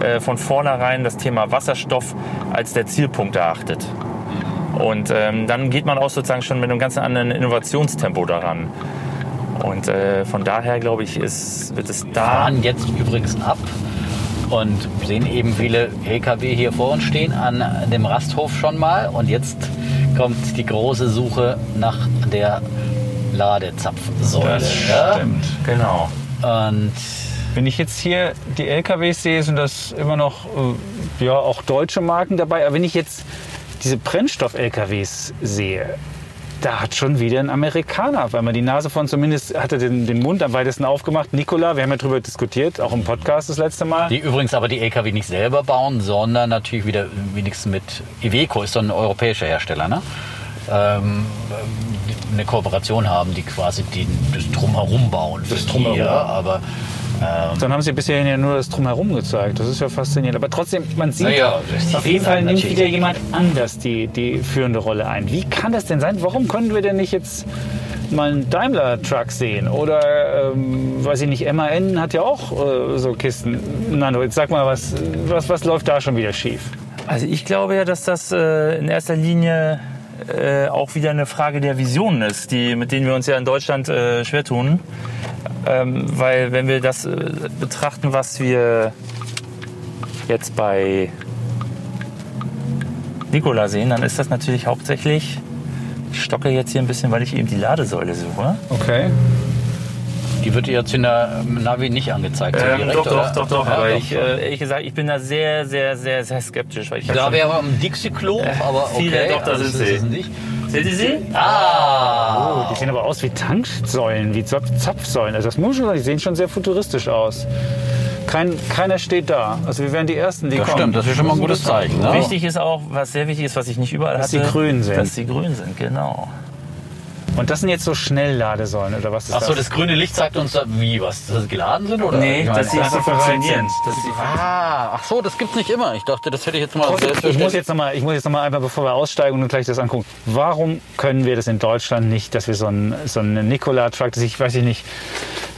äh, von vornherein das Thema Wasserstoff als der Zielpunkt erachtet. Und ähm, dann geht man auch sozusagen schon mit einem ganz anderen Innovationstempo daran. Und äh, von daher glaube ich, ist, wird es da. fahren jetzt übrigens ab und sehen eben viele LKW hier vor uns stehen an dem Rasthof schon mal. Und jetzt kommt die große Suche nach der Ladezapfsäule. ja? Genau. Und Wenn ich jetzt hier die LKWs sehe, sind das immer noch äh, ja, auch deutsche Marken dabei. Aber wenn ich jetzt diese Brennstoff-LKWs sehe, da hat schon wieder ein Amerikaner, weil man die Nase von zumindest hatte den, den Mund am weitesten aufgemacht. Nikola, wir haben ja darüber diskutiert, auch im Podcast das letzte Mal. die übrigens aber die LKW nicht selber bauen, sondern natürlich wieder wenigstens mit Iveco, ist so ein europäischer Hersteller, ne? Ähm, die eine Kooperation haben, die quasi die, das Drumherum bauen. für Das die, Drumherum. Ja, aber ähm, Dann haben sie bisher ja nur das Drumherum gezeigt. Das ist ja faszinierend. Aber trotzdem, man sieht, das auf sieht jeden Fall nimmt wieder jemand anders die, die führende Rolle ein. Wie kann das denn sein? Warum können wir denn nicht jetzt mal einen Daimler-Truck sehen? Oder, ähm, weiß ich nicht, MAN hat ja auch äh, so Kisten. Nando, jetzt sag mal, was, was, was läuft da schon wieder schief? Also ich glaube ja, dass das äh, in erster Linie äh, auch wieder eine Frage der Visionen ist, die, mit denen wir uns ja in Deutschland äh, schwer tun. Ähm, weil wenn wir das äh, betrachten, was wir jetzt bei Nikola sehen, dann ist das natürlich hauptsächlich, ich stocke jetzt hier ein bisschen, weil ich eben die Ladesäule suche. Okay. die wird jetzt in der Navi nicht angezeigt. so direkt, doch, oder? doch, doch, doch. Ja, aber doch, ich, äh, ehrlich gesagt, ich bin da sehr, sehr, sehr, sehr skeptisch. Weil ich da wäre am Dixie-Klo, aber okay. viele, doch, da also sind das sie. ist es nicht. Seht ihr sie? Ah! Oh, die sehen aber aus wie Tanksäulen, wie Zap- Zapfsäulen. Also das muss schon sagen, die sehen schon sehr futuristisch aus. Kein, keiner steht da. Also wir wären die Ersten, die Das kommen. stimmt, das ist schon mal ein gutes Zeichen. Ne? Wichtig ist auch, was sehr wichtig ist, was ich nicht überall Dass hatte, sie grün sind. Dass sie grün sind, genau. Und das sind jetzt so Schnellladesäulen oder was ist Achso, das grüne Licht sagt uns da, wie, was, dass sie geladen sind? Oder? Nee, dass sie einfach funktionieren. sind. Dass sie Ah, ach so, das gibt's nicht immer. Ich dachte, das hätte ich jetzt mal Ich muss jetzt nochmal, ich muss jetzt noch mal einfach, bevor wir aussteigen und gleich das angucken. Warum können wir das in Deutschland nicht, dass wir so einen, so einen Nikola-Truck, dass ich weiß ich nicht,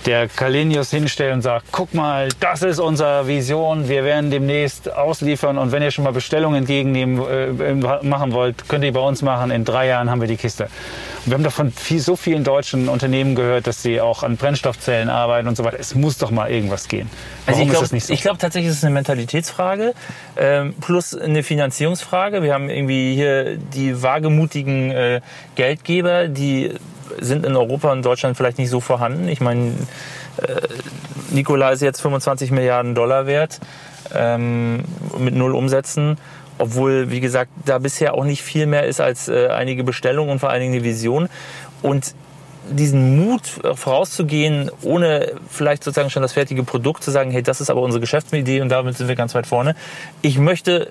der Kalenius hinstellt und sagt, guck mal, das ist unsere Vision, wir werden demnächst ausliefern und wenn ihr schon mal Bestellungen entgegennehmen, äh, machen wollt, könnt ihr bei uns machen, in drei Jahren haben wir die Kiste. Wir haben davon viel, so vielen deutschen Unternehmen gehört, dass sie auch an Brennstoffzellen arbeiten und so weiter. Es muss doch mal irgendwas gehen. Warum Also ich ist glaube das nicht so? glaub tatsächlich, es ist eine Mentalitätsfrage ähm, plus eine Finanzierungsfrage. Wir haben irgendwie hier die wagemutigen äh, Geldgeber, die sind in Europa und Deutschland vielleicht nicht so vorhanden. Ich meine, äh, Nikola ist jetzt 25 Milliarden Dollar wert ähm, mit null Umsätzen. Obwohl, wie gesagt, da bisher auch nicht viel mehr ist als äh, einige Bestellungen und vor allen Dingen eine Vision. Und diesen Mut äh, vorauszugehen, ohne vielleicht sozusagen schon das fertige Produkt zu sagen, hey, das ist aber unsere Geschäftsidee und damit sind wir ganz weit vorne. Ich möchte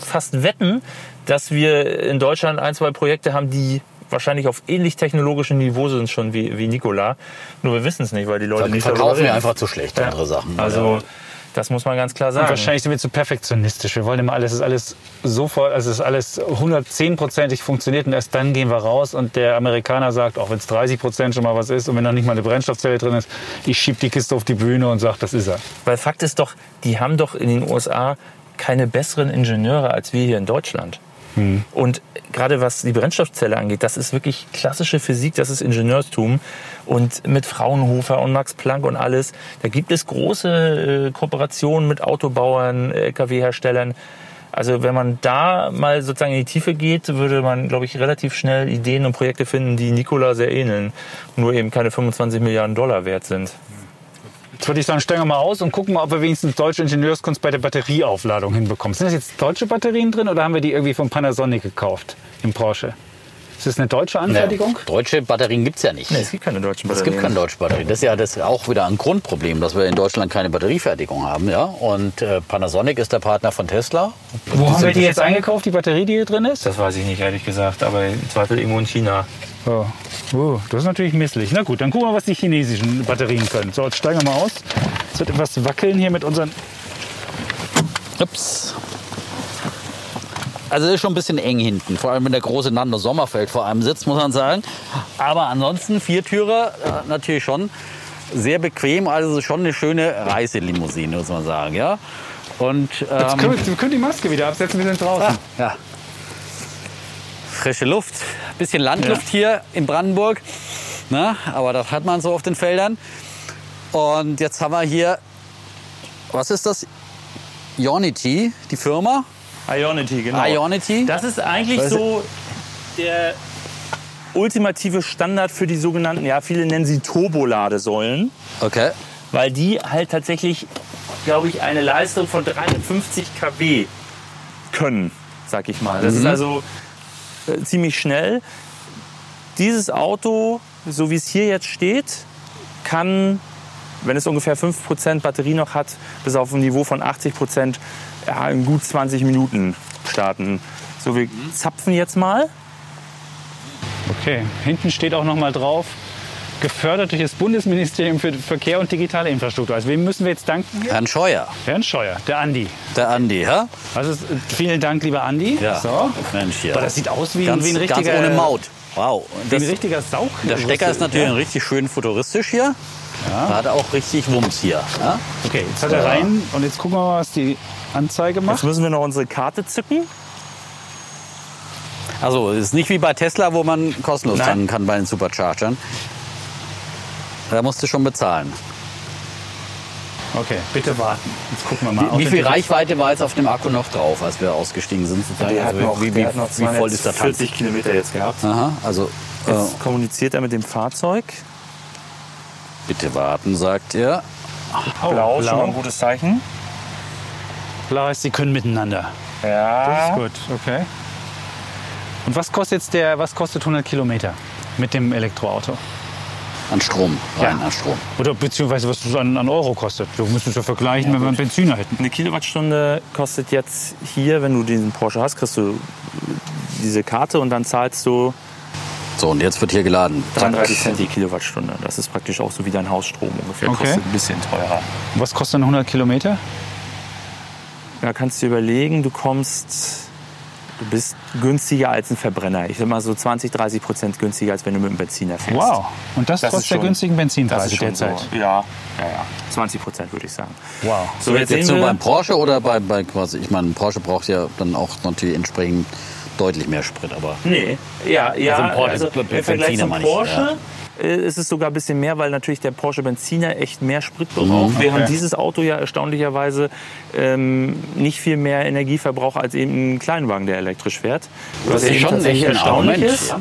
fast wetten, dass wir in Deutschland ein, zwei Projekte haben, die wahrscheinlich auf ähnlich technologischem Niveau sind schon wie, wie Nikola. Nur wir wissen es nicht, weil die Leute nicht darüber verkaufen wir einfach zu schlecht, Ja. andere Sachen. Also das muss man ganz klar sagen. Und wahrscheinlich sind wir zu perfektionistisch. Wir wollen immer alles, es ist alles sofort, also es ist alles 110-prozentig funktioniert und erst dann gehen wir raus und der Amerikaner sagt, auch wenn es 30 Prozent schon mal was ist und wenn noch nicht mal eine Brennstoffzelle drin ist, ich schieb die Kiste auf die Bühne und sage, das ist er. Weil Fakt ist doch, die haben doch in den USA keine besseren Ingenieure als wir hier in Deutschland. Und gerade was die Brennstoffzelle angeht, das ist wirklich klassische Physik, das ist Ingenieurstum. Und mit Fraunhofer und Max Planck und alles, da gibt es große äh, Kooperationen mit Autobauern, LKW-Herstellern. Also wenn man da mal sozusagen in die Tiefe geht, würde man, glaube ich, relativ schnell Ideen und Projekte finden, die Nikola sehr ähneln, nur eben keine 25 Milliarden Dollar wert sind. Jetzt würde ich sagen, steigen wir mal aus und gucken mal, ob wir wenigstens deutsche Ingenieurskunst bei der Batterieaufladung hinbekommen. Sind das jetzt deutsche Batterien drin oder haben wir die irgendwie von Panasonic gekauft im Porsche? Ist das eine deutsche Anfertigung? Deutsche Batterien gibt's ja nicht. Nee, es gibt keine deutschen Es gibt keine deutsche Batterie. Das ist ja das ist auch wieder ein Grundproblem, dass wir in Deutschland keine Batteriefertigung haben. Ja? Und äh, Panasonic ist der Partner von Tesla. Wo haben wir die jetzt eingekauft, die Batterie, die hier drin ist? Das weiß ich nicht, ehrlich gesagt, aber im Zweifel irgendwo in China. Oh. Oh, das ist natürlich misslich. Na gut, dann gucken wir, was die chinesischen Batterien können. So, jetzt steigen wir mal aus. Es wird etwas wackeln hier mit unseren. Ups. Also es ist schon ein bisschen eng hinten, vor allem wenn der große Nando Sommerfeld vor einem sitzt, muss man sagen. Aber ansonsten Viertürer äh, natürlich schon sehr bequem, also schon eine schöne Reiselimousine, muss man sagen, ja. Und Jetzt ähm, können wir, wir können die Maske wieder absetzen, wir sind draußen. ah, ja. frische Luft, bisschen Landluft hier in Brandenburg, ne? aber das hat man so auf den Feldern. Und jetzt haben wir hier, was ist das? Ionity, die Firma. Ionity, genau. Ionity. Das ist eigentlich Was so der ultimative Standard für die sogenannten, ja, viele nennen sie Turboladesäulen, Okay. weil die halt tatsächlich, glaube ich, eine Leistung von 350 kW können, sag ich mal. Das ist also äh, ziemlich schnell. Dieses Auto, so wie es hier jetzt steht, kann, wenn es ungefähr 5% Batterie noch hat, bis auf ein Niveau von 80% ja, in gut 20 Minuten starten. So, wir zapfen jetzt mal. Okay, hinten steht auch noch mal drauf, gefördert durch das Bundesministerium für Verkehr und digitale Infrastruktur. Also wem müssen wir jetzt danken? Herrn Scheuer, Herrn Scheuer, der Andi. der Andi, ja? Also vielen Dank, lieber Andi. Ja. So. Mensch, hier. Aber das sieht aus wie, ganz, wie ein richtiger, ganz ohne Maut. Wow. Wie ein richtiger Saug. der Stecker ist natürlich richtig schön futuristisch hier. Hat auch richtig Wumms hier. Ja? Okay, jetzt hat er rein und jetzt gucken wir mal, was die Anzeige Jetzt macht. müssen wir noch unsere Karte zücken. Also es ist nicht wie bei Tesla, wo man kostenlos Nein. tanken kann bei den Superchargern. Da musst du schon bezahlen. Okay, bitte warten. Jetzt gucken wir mal. Wie viel Reichweite war jetzt auf dem Akku noch drauf, als wir ausgestiegen sind? sozusagen? Also wie, wie, wie voll ist der Tank? 40 Kilometer jetzt gehabt. Aha, also äh, Jetzt kommuniziert er mit dem Fahrzeug. bitte warten, sagt er. Blau, schon mal ein blau. gutes Zeichen. Blau heißt, sie können miteinander. Das Ja. ist gut, okay. Und was kostet jetzt der, was kostet 100 Kilometer mit dem Elektroauto? An Strom, rein Ja. an Strom. Oder beziehungsweise was es an, an Euro kostet. Wir müssen es ja vergleichen, wenn wir einen Benziner hätten. Eine Kilowattstunde kostet jetzt hier, wenn du diesen Porsche hast, kriegst du diese Karte und dann zahlst du So, und jetzt wird hier geladen. Zack. 33 Cent die Kilowattstunde. Das ist praktisch auch so wie dein Hausstrom ungefähr. Okay. Kostet ein bisschen teurer. Was kostet dann 100 Kilometer? Da kannst du dir überlegen, du kommst, du bist günstiger als ein Verbrenner. Ich sag mal so 20, 30 Prozent günstiger, als wenn du mit einem Benziner fährst. Wow. Und das, Das trotz ist der schon- günstigen Benzinpreise derzeit. so. Ja, ja, ja. 20 Prozent würde ich sagen. Wow. So, jetzt, Jetzt wir, beim Porsche oder bei, bei quasi, ich meine, Porsche braucht ja dann auch natürlich entsprechend deutlich mehr Sprit, aber. Nee, ja, ja. Also ein Porsche- Also, im Vergleich zum meine ich, Porsche äh, ist es sogar ein bisschen mehr, weil natürlich der Porsche Benziner echt mehr Sprit braucht, während Okay. dieses Auto ja erstaunlicherweise ähm, nicht viel mehr Energie verbraucht als eben ein Kleinwagen, der elektrisch fährt. Was eben tatsächlich erstaunlich ist.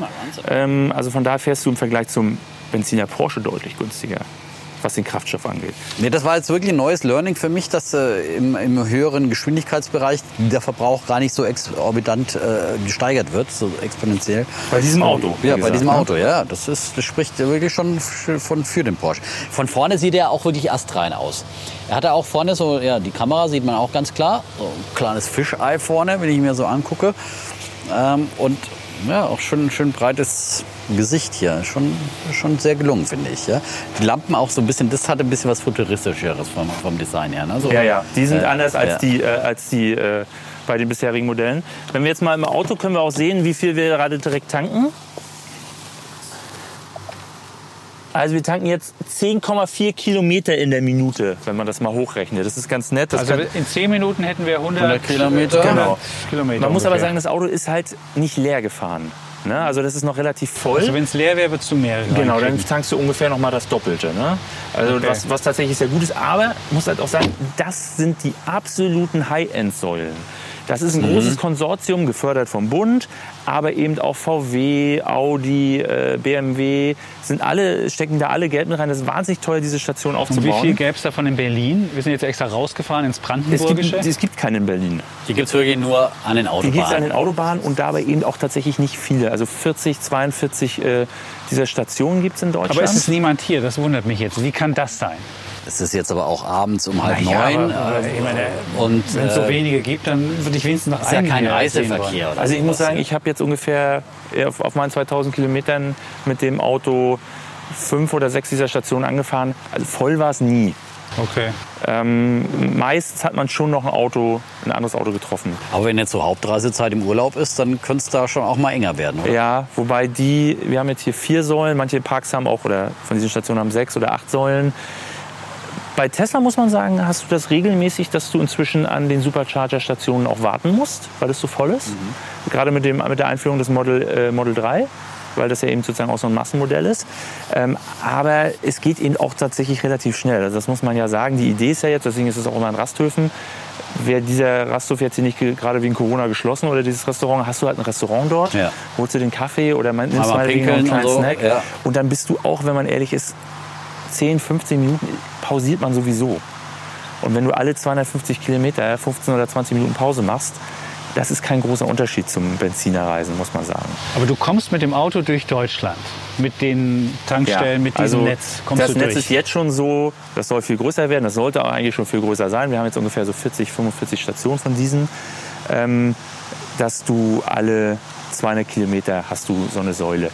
Ähm, also von daher fährst du im Vergleich zum Benziner Porsche deutlich günstiger, was den Kraftstoff angeht. Nee, das war jetzt wirklich ein neues Learning für mich, dass äh, im, im höheren Geschwindigkeitsbereich der Verbrauch gar nicht so exorbitant äh, gesteigert wird, so exponentiell. Bei diesem Auto. Ja, bei gesagt, diesem ne? Auto, ja. Das, ist, das spricht wirklich schon für, von, für den Porsche. Von vorne sieht er auch wirklich astrein aus. Er hatte auch vorne so, ja, die Kamera sieht man auch ganz klar. So ein kleines Fischei vorne, wenn ich mir so angucke. Ähm, und ja, auch schon schön breites Gesicht hier. Schon, schon sehr gelungen, finde ich. Ja. Die Lampen auch so ein bisschen, das hatte ein bisschen was Futuristischeres vom, vom Design her. Ne? So, Ja, ja, die sind äh, anders als ja. die, äh, als die äh, bei den bisherigen Modellen. Wenn wir jetzt mal im Auto können wir auch sehen, wie viel wir gerade direkt tanken. Also wir tanken jetzt 10,4 Kilometer in der Minute, wenn man das mal hochrechnet. Das ist ganz nett. Das Also in 10 Minuten hätten wir 100, 100 Kilometer. Genau. Kilometer man muss aber sagen, das Auto ist halt nicht leer gefahren. Ne? Also das ist noch relativ voll. Also wenn es leer wäre, würdest du mehr Genau, dann tankst du ungefähr noch mal das Doppelte. Ne? Also Okay. was, was tatsächlich sehr gut ist. Aber muss halt auch sagen, das sind die absoluten High-End-Säulen. Das ist ein großes Konsortium, gefördert vom Bund, aber eben auch VW, Audi, äh, BMW, sind alle, stecken da alle Geld mit rein. Das ist wahnsinnig teuer, diese Station Und aufzubauen. wie viel gäbe es davon in Berlin? Wir sind jetzt extra rausgefahren ins es, Brandenburgische. gibt, es gibt keine in Berlin. Die gibt es wirklich nur an den Die Autobahnen. gibt es an den Autobahnen und dabei eben auch tatsächlich nicht viele. Also 40, 42 äh, dieser Stationen gibt es in Deutschland. aber es ist niemand hier, das wundert mich jetzt. Wie kann das sein? Es ist jetzt aber auch abends um halb ja, neun. aber, äh, ich meine, und Wenn es so äh, wenige gibt, dann würde ich wenigstens noch ist ja kein. Reiseverkehr. Oder Also ich muss sagen, ich habe jetzt ungefähr äh, auf, auf meinen 2000 Kilometern mit dem Auto fünf oder sechs dieser Stationen angefahren. Also voll war es nie. Okay. Ähm, meistens hat man schon noch ein Auto, ein anderes Auto getroffen. Aber wenn jetzt so Hauptreisezeit im Urlaub ist, dann könnte es da schon auch mal enger werden, oder? Ja, wobei die, wir haben jetzt hier vier Säulen, manche Parks haben auch, oder von diesen Stationen haben sechs oder acht Säulen. Bei Tesla muss man sagen, hast du das regelmäßig, dass du inzwischen an den Supercharger-Stationen auch warten musst, weil es so voll ist. Gerade mit, dem, mit der Einführung des Model, äh, Model 3, weil das ja eben sozusagen auch so ein Massenmodell ist. Ähm, aber es geht eben auch tatsächlich relativ schnell. Also das muss man ja sagen. Die Idee ist ja jetzt, deswegen ist es auch immer in Rasthöfen, wäre dieser Rasthof jetzt hier nicht ge- gerade wegen Corona geschlossen oder dieses Restaurant, hast du halt ein Restaurant dort, Ja. holst du den Kaffee oder man nimmst mal einen kleinen und so, Snack ja. und dann bist du auch, wenn man ehrlich ist, 10, 15 Minuten pausiert man sowieso. Und wenn du alle 250 Kilometer 15 oder 20 Minuten Pause machst, das ist kein großer Unterschied zum Benzinerreisen, muss man sagen. Aber du kommst mit dem Auto durch Deutschland. Mit den Tankstellen, mit diesem also Netz kommst das du Netz durch. ist jetzt schon so, das soll viel größer werden, das sollte auch eigentlich schon viel größer sein. Wir haben jetzt ungefähr so 40, 45 Stationen von diesen, ähm, dass du alle 200 Kilometer hast du so eine Säule.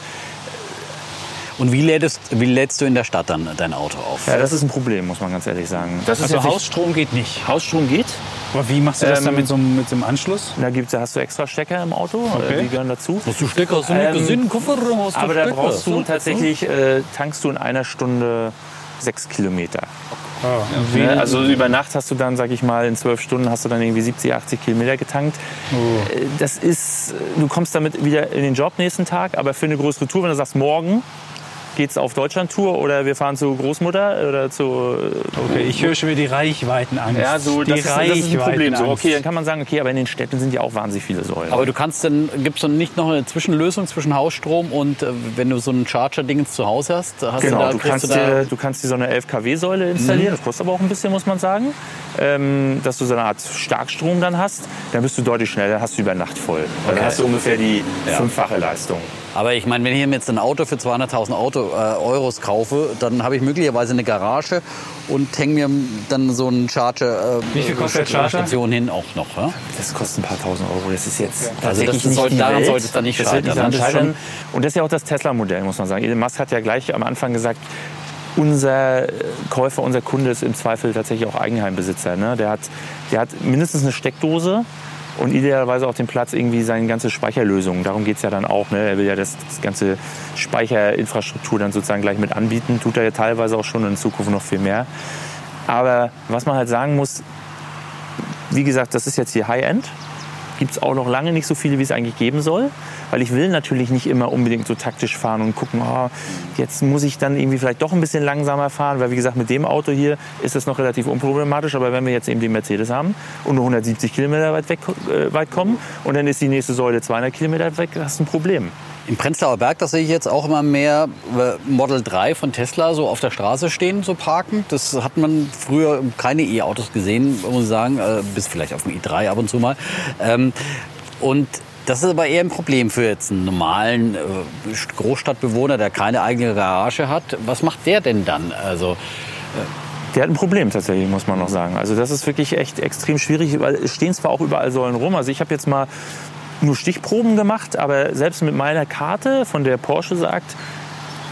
Und wie lädst, wie lädst du in der Stadt dann dein Auto auf? Ja, das ist ein Problem, muss man ganz ehrlich sagen. Das also Hausstrom geht nicht. Hausstrom geht. Aber wie machst du das dann Ähm, mit so, einem- mit so einem Anschluss? Da, gibt's, da hast du extra Stecker im Auto, Okay. äh, die gehören dazu. Hast du Stecker, hast du Ähm, nicht gesehen? Koffer, hast du Aber da Stecker? brauchst du tatsächlich, äh, tankst du in einer Stunde sechs Kilometer. Wie, Ne? Also über Nacht hast du dann, sag ich mal, in zwölf Stunden hast du dann irgendwie 70, 80 Kilometer getankt. Äh, Das ist, du kommst damit wieder in den Job nächsten Tag, aber für eine größere Tour, wenn du sagst, morgen geht's auf Deutschland-Tour oder wir fahren zu Großmutter oder zu... okay, ich höre schon wieder die Reichweitenangst. Ja, so, die das, ist, das ist ein Problem. So, okay, dann kann man sagen, okay, aber in den Städten sind ja auch wahnsinnig viele Säulen. Aber du kannst dann, gibt es dann nicht noch eine Zwischenlösung zwischen Hausstrom und äh, wenn du so ein Charger-Ding zu Hause hast, hast Genau, du da, du kannst, du da, dir, du kannst dir so eine 11 kW-Säule installieren. Das kostet aber auch ein bisschen, muss man sagen. Ähm, dass du so eine Art Starkstrom dann hast. Dann bist du deutlich schneller, dann hast du über Nacht voll. Dann hast du ungefähr die fünffache Leistung. Aber ich meine, wenn ich mir jetzt ein Auto für 200.000 Auto, äh, Euros kaufe, dann habe ich möglicherweise eine Garage und hänge mir dann so einen Charger, Wie viel kostet der Charger? Station hin auch noch. Ja? Das kostet ein paar tausend Euro. Das ist jetzt Also tatsächlich das nicht sollte- daran Welt. sollte es dann nicht das scheitern. Das ist scheitern. Und das ist ja auch das Tesla-Modell, muss man sagen. Elon Musk hat ja gleich am Anfang gesagt, unser Käufer, unser Kunde ist im Zweifel tatsächlich auch Eigenheimbesitzer. Ne? Der, hat, der hat mindestens eine Steckdose und idealerweise auch den Platz, irgendwie seine ganze Speicherlösung. Darum geht es ja dann auch. Ne? Er will ja das, das ganze Speicherinfrastruktur dann sozusagen gleich mit anbieten. Tut er ja teilweise auch schon in Zukunft noch viel mehr. Aber was man halt sagen muss, wie gesagt, das ist jetzt hier High-End. Gibt es auch noch lange nicht so viele, wie es eigentlich geben soll. Weil ich will natürlich nicht immer unbedingt so taktisch fahren und gucken, oh, jetzt muss ich dann irgendwie vielleicht doch ein bisschen langsamer fahren. Weil wie gesagt, mit dem Auto hier ist das noch relativ unproblematisch. Aber wenn wir jetzt eben den Mercedes haben und nur 170 Kilometer weit, weg, äh, weit kommen und dann ist die nächste Säule 200 Kilometer weg, hast du ein Problem. Im Prenzlauer Berg, das sehe ich jetzt auch immer mehr äh, Model 3 von Tesla so auf der Straße stehen, so parken. Das hat man früher keine E-Autos gesehen, muss ich sagen, äh, bis vielleicht auf dem i3 ab und zu mal. Ähm, und das ist aber eher ein Problem für jetzt einen normalen äh, Großstadtbewohner, der keine eigene Garage hat. Was macht der denn dann? Also Der hat ein Problem tatsächlich, muss man noch sagen. Also das ist wirklich echt extrem schwierig, weil es stehen zwar auch überall Säulen rum. Also ich habe jetzt mal nur Stichproben gemacht, aber selbst mit meiner Karte, von der Porsche sagt,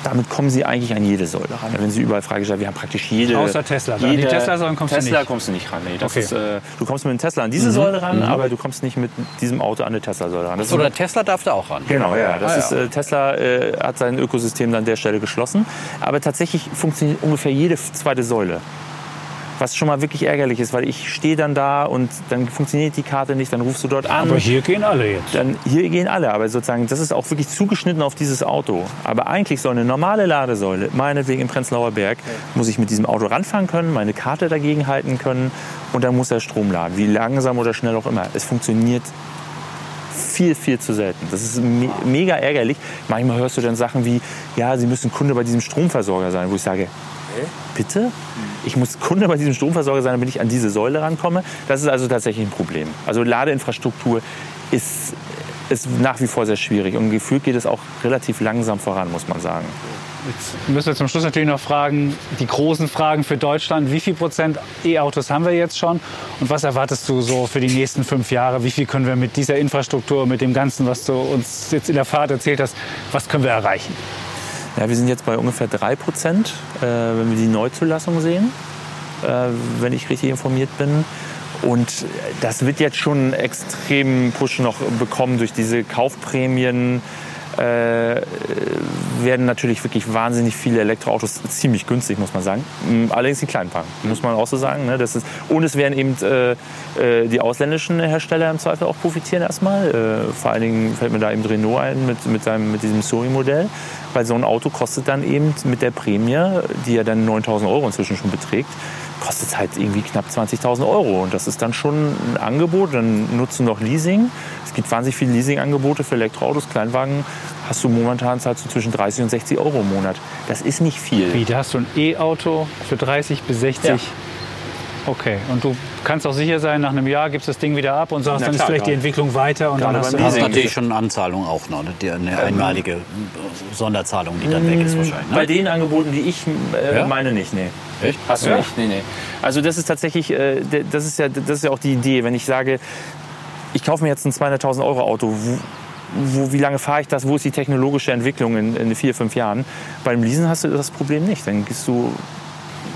damit kommen sie eigentlich an jede Säule ran. Wenn sie überall fragen, wir haben praktisch jede. Außer Tesla. An die Jede, Tesla-Säulen kommst du Tesla nicht. kommst du nicht ran. Nee, das Okay. ist, äh, du kommst mit dem Tesla an diese Säule ran, aber du kommst nicht mit diesem Auto an eine Tesla-Säule ran. Das ist oder Tesla darf da auch ran. Genau, ja. Das Ah, ist, ja. äh, Tesla äh, hat sein Ökosystem dann an der Stelle geschlossen. Aber tatsächlich funktioniert ungefähr jede zweite Säule. Was schon mal wirklich ärgerlich ist, weil ich stehe dann da und dann funktioniert die Karte nicht, dann rufst du dort an. Aber hier gehen alle jetzt. Dann, hier gehen alle, aber sozusagen, das ist auch wirklich zugeschnitten auf dieses Auto. Aber eigentlich soll eine normale Ladesäule, meinetwegen im Prenzlauer Berg, muss ich mit diesem Auto ranfahren können, meine Karte dagegen halten können und dann muss er Strom laden. Wie langsam oder schnell auch immer. Es funktioniert viel, viel zu selten. Das ist me mega ärgerlich. Manchmal hörst du dann Sachen wie, ja, Sie müssen Kunde bei diesem Stromversorger sein, wo ich sage, bitte? Ich muss Kunde bei diesem Stromversorger sein, damit ich an diese Säule rankomme. Das ist also tatsächlich ein Problem. Also Ladeinfrastruktur ist, ist nach wie vor sehr schwierig. Und gefühlt geht es auch relativ langsam voran, muss man sagen. Jetzt müssen wir zum Schluss natürlich noch fragen, die großen Fragen für Deutschland. Wie viel Prozent E-Autos haben wir jetzt schon? Und was erwartest du so für die nächsten fünf Jahre? Wie viel können wir mit dieser Infrastruktur, mit dem Ganzen, was du uns jetzt in der Fahrt erzählt hast, was können wir erreichen? Ja, wir sind jetzt bei ungefähr 3 Prozent, äh, wenn wir die Neuzulassung sehen, äh, wenn ich richtig informiert bin. Und das wird jetzt schon einen extremen Push noch bekommen durch diese Kaufprämien. Äh, werden natürlich wirklich wahnsinnig viele Elektroautos ziemlich günstig, muss man sagen. Mm, Allerdings die Kleinwagen, muss man auch so sagen. Ne? Das ist, und es werden eben äh, äh, die ausländischen Hersteller im Zweifel auch profitieren erstmal. Äh, vor allen Dingen fällt mir da eben Renault ein mit, mit, seinem, mit diesem Zoe-Modell. Weil so ein Auto kostet dann eben mit der Prämie, die ja dann 9000 Euro inzwischen schon beträgt, kostet es halt irgendwie knapp 20.000 Euro. Und das ist dann schon ein Angebot. Dann nutzen noch Leasing. Es gibt wahnsinnig viele Leasingangebote für Elektroautos, Kleinwagen. Hast du momentan zahlst du zwischen 30 und 60 Euro im Monat. Das ist nicht viel. Wie, da hast du ein E-Auto für 30 bis 60? Ja. Okay, und du kannst auch sicher sein, nach einem Jahr gibst du das Ding wieder ab und sagst, Na dann ist klar, vielleicht die klar. Entwicklung weiter und Gerade dann hast du beim ist Leasing. natürlich schon eine Anzahlung auch noch, ne? Die- eine einmalige äh, Sonderzahlung, die dann weg ist wahrscheinlich. Bei Ne? den Angeboten, die ich äh, Ja? meine, nicht. Nee. Echt? Hast du Ja? nicht? Nee, nee. Also das ist tatsächlich, äh, das ist, ja, das ist ja auch die Idee, wenn ich sage, ich kaufe mir jetzt ein 200.000 Euro Auto, wo, wo, wie lange fahre ich das, wo ist die technologische Entwicklung in, in vier, fünf Jahren? Beim Leasen hast du das Problem nicht. Dann gehst du...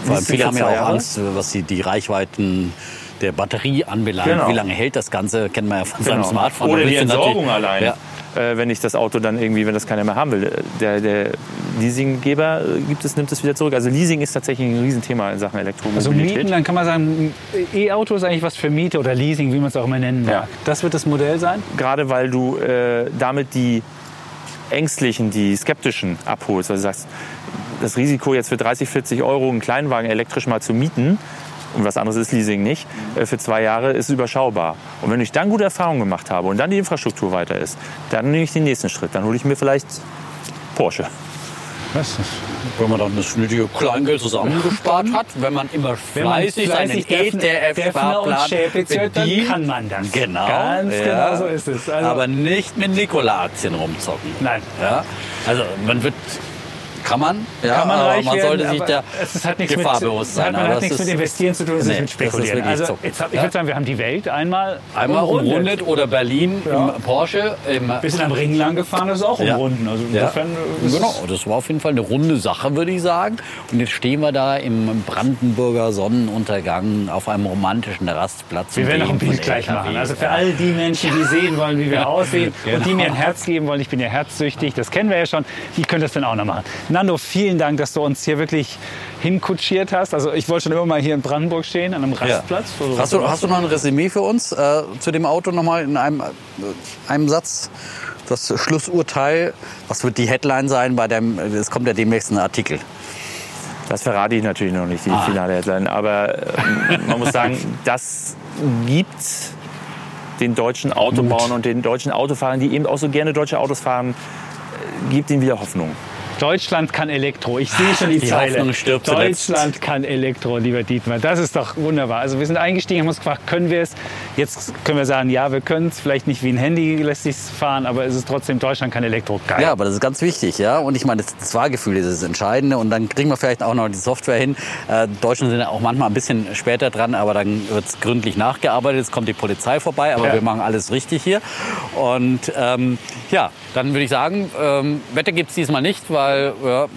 Vor allem liest du viele haben ja auch Jahre. Angst, was die, die Reichweiten der Batterie anbelangt. Genau. Wie lange hält das Ganze? Kennen wir ja von seinem Genau. Smartphone. Oder die Entsorgung allein. Ja. Äh, wenn ich das Auto dann irgendwie, wenn das keiner mehr haben will. Der, der Leasinggeber äh, gibt es, nimmt es wieder zurück. Also Leasing ist tatsächlich ein Riesenthema in Sachen Also Elektromobilität. Mieten, dann kann man sagen, E-Auto ist eigentlich was für Miete oder Leasing, wie man es auch immer nennen mag. Ja. Das wird das Modell sein? gerade weil du äh, damit die Ängstlichen, die Skeptischen abholst. Also du sagst, das Risiko jetzt für 30, 40 Euro einen Kleinwagen elektrisch mal zu mieten, und was anderes ist Leasing nicht, äh, für zwei Jahre ist überschaubar. Und wenn ich dann gute Erfahrungen gemacht habe und dann die Infrastruktur weiter ist, dann nehme ich den nächsten Schritt. Dann hole ich mir vielleicht Porsche. Was? Wenn man dann das nötige Kleingeld zusammengespart hat, wenn man immer Wenn man fleißig seinen fleißig ETF-Sparplan hört, dann bedient. kann man das. Genau. Ganz ja. genau so ist es. Also- Aber nicht mit Nikola-Aktien rumzocken. Nein. Ja? Also man wird, kann man, ja, kann man aber man werden, sollte sich aber der es ist- hat nichts Gefahr mit, bewusst hat, sein. man aber hat nichts ist- mit Investieren zu tun, es Nee, ist mit ist Spekulieren. wirklich also so. jetzt ich Ja. würde sagen, wir haben die Welt einmal, Einmal umrundet. umrundet oder Berlin Ja. im Porsche. Im Wir sind am Ring lang gefahren, das ist auch umrunden. Also insofern ist Genau, das war auf jeden Fall eine runde Sache, würde ich sagen. Und jetzt stehen wir da im Brandenburger Sonnenuntergang auf einem romantischen Rastplatz. Wir werden noch ein Bild gleich machen. Also für all die Menschen, die sehen wollen, wie wir aussehen [laughs] und die Genau. mir ein Herz geben wollen, ich bin ja herzsüchtig, das kennen wir ja schon, die können das dann auch noch machen. Nando, vielen Dank, dass du uns hier wirklich hinkutschiert hast. Also ich wollte schon immer mal hier in Brandenburg stehen, an einem Ja. Rastplatz. So- Hast, du, hast du noch ein Resümee für uns äh, zu dem Auto nochmal in einem, äh, einem Satz? Das Schlussurteil, was wird die Headline sein bei dem, es kommt ja demnächst ein Artikel. Das verrate ich natürlich noch nicht, die Ah. finale Headline. Aber ähm, man muss sagen, [laughs] das gibt den deutschen Autobauern und den deutschen Autofahrern, die eben auch so gerne deutsche Autos fahren, äh, gibt ihnen wieder Hoffnung. Deutschland kann Elektro. Ich sehe schon die, Die Zeile. Hoffnung stirbt zuletzt. Deutschland kann Elektro, lieber Dietmar. Das ist doch wunderbar. Also wir sind eingestiegen, haben uns gefragt, können wir es? Jetzt können wir sagen, ja, wir können es. Vielleicht nicht wie ein Handy lässt sich fahren, aber es ist trotzdem Deutschland kann Elektro. Geil. Ja, aber das ist ganz wichtig, ja. Und ich meine, das, das Fahrgefühl ist das Entscheidende. Und dann kriegen wir vielleicht auch noch die Software hin. Äh, Deutschen sind ja auch manchmal ein bisschen später dran, aber dann wird es gründlich nachgearbeitet. Jetzt kommt die Polizei vorbei, aber Ja. wir machen alles richtig hier. Und ähm, ja, dann würde ich sagen, ähm, Wette gibt es diesmal nicht, weil ja,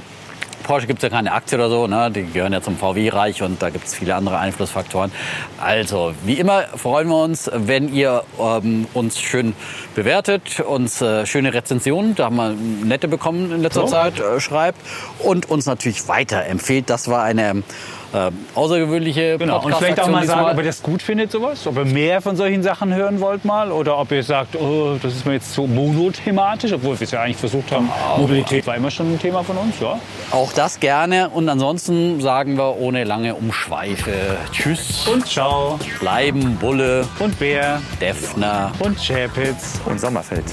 Porsche gibt es ja keine Aktie oder so, ne? die gehören ja zum VW-Reich und da gibt es viele andere Einflussfaktoren. Also, wie immer freuen wir uns, wenn ihr ähm, uns schön bewertet, uns äh, schöne Rezensionen, da haben wir nette bekommen in letzter So. Zeit, äh, schreibt und uns natürlich weiterempfehlt. Das war eine äh, außergewöhnliche Genau, und vielleicht auch mal sagen, ob ihr das gut findet, sowas. Ob ihr mehr von solchen Sachen hören wollt mal. Oder ob ihr sagt, oh, das ist mir jetzt so monothematisch. Obwohl wir es ja eigentlich versucht haben. Mobilität war immer schon ein Thema von uns, ja. Auch das gerne und ansonsten sagen wir ohne lange Umschweife Tschüss, Und ciao. bleiben Bulle, Und Bär. Defner. Und Chapitz. Und Sommerfeld.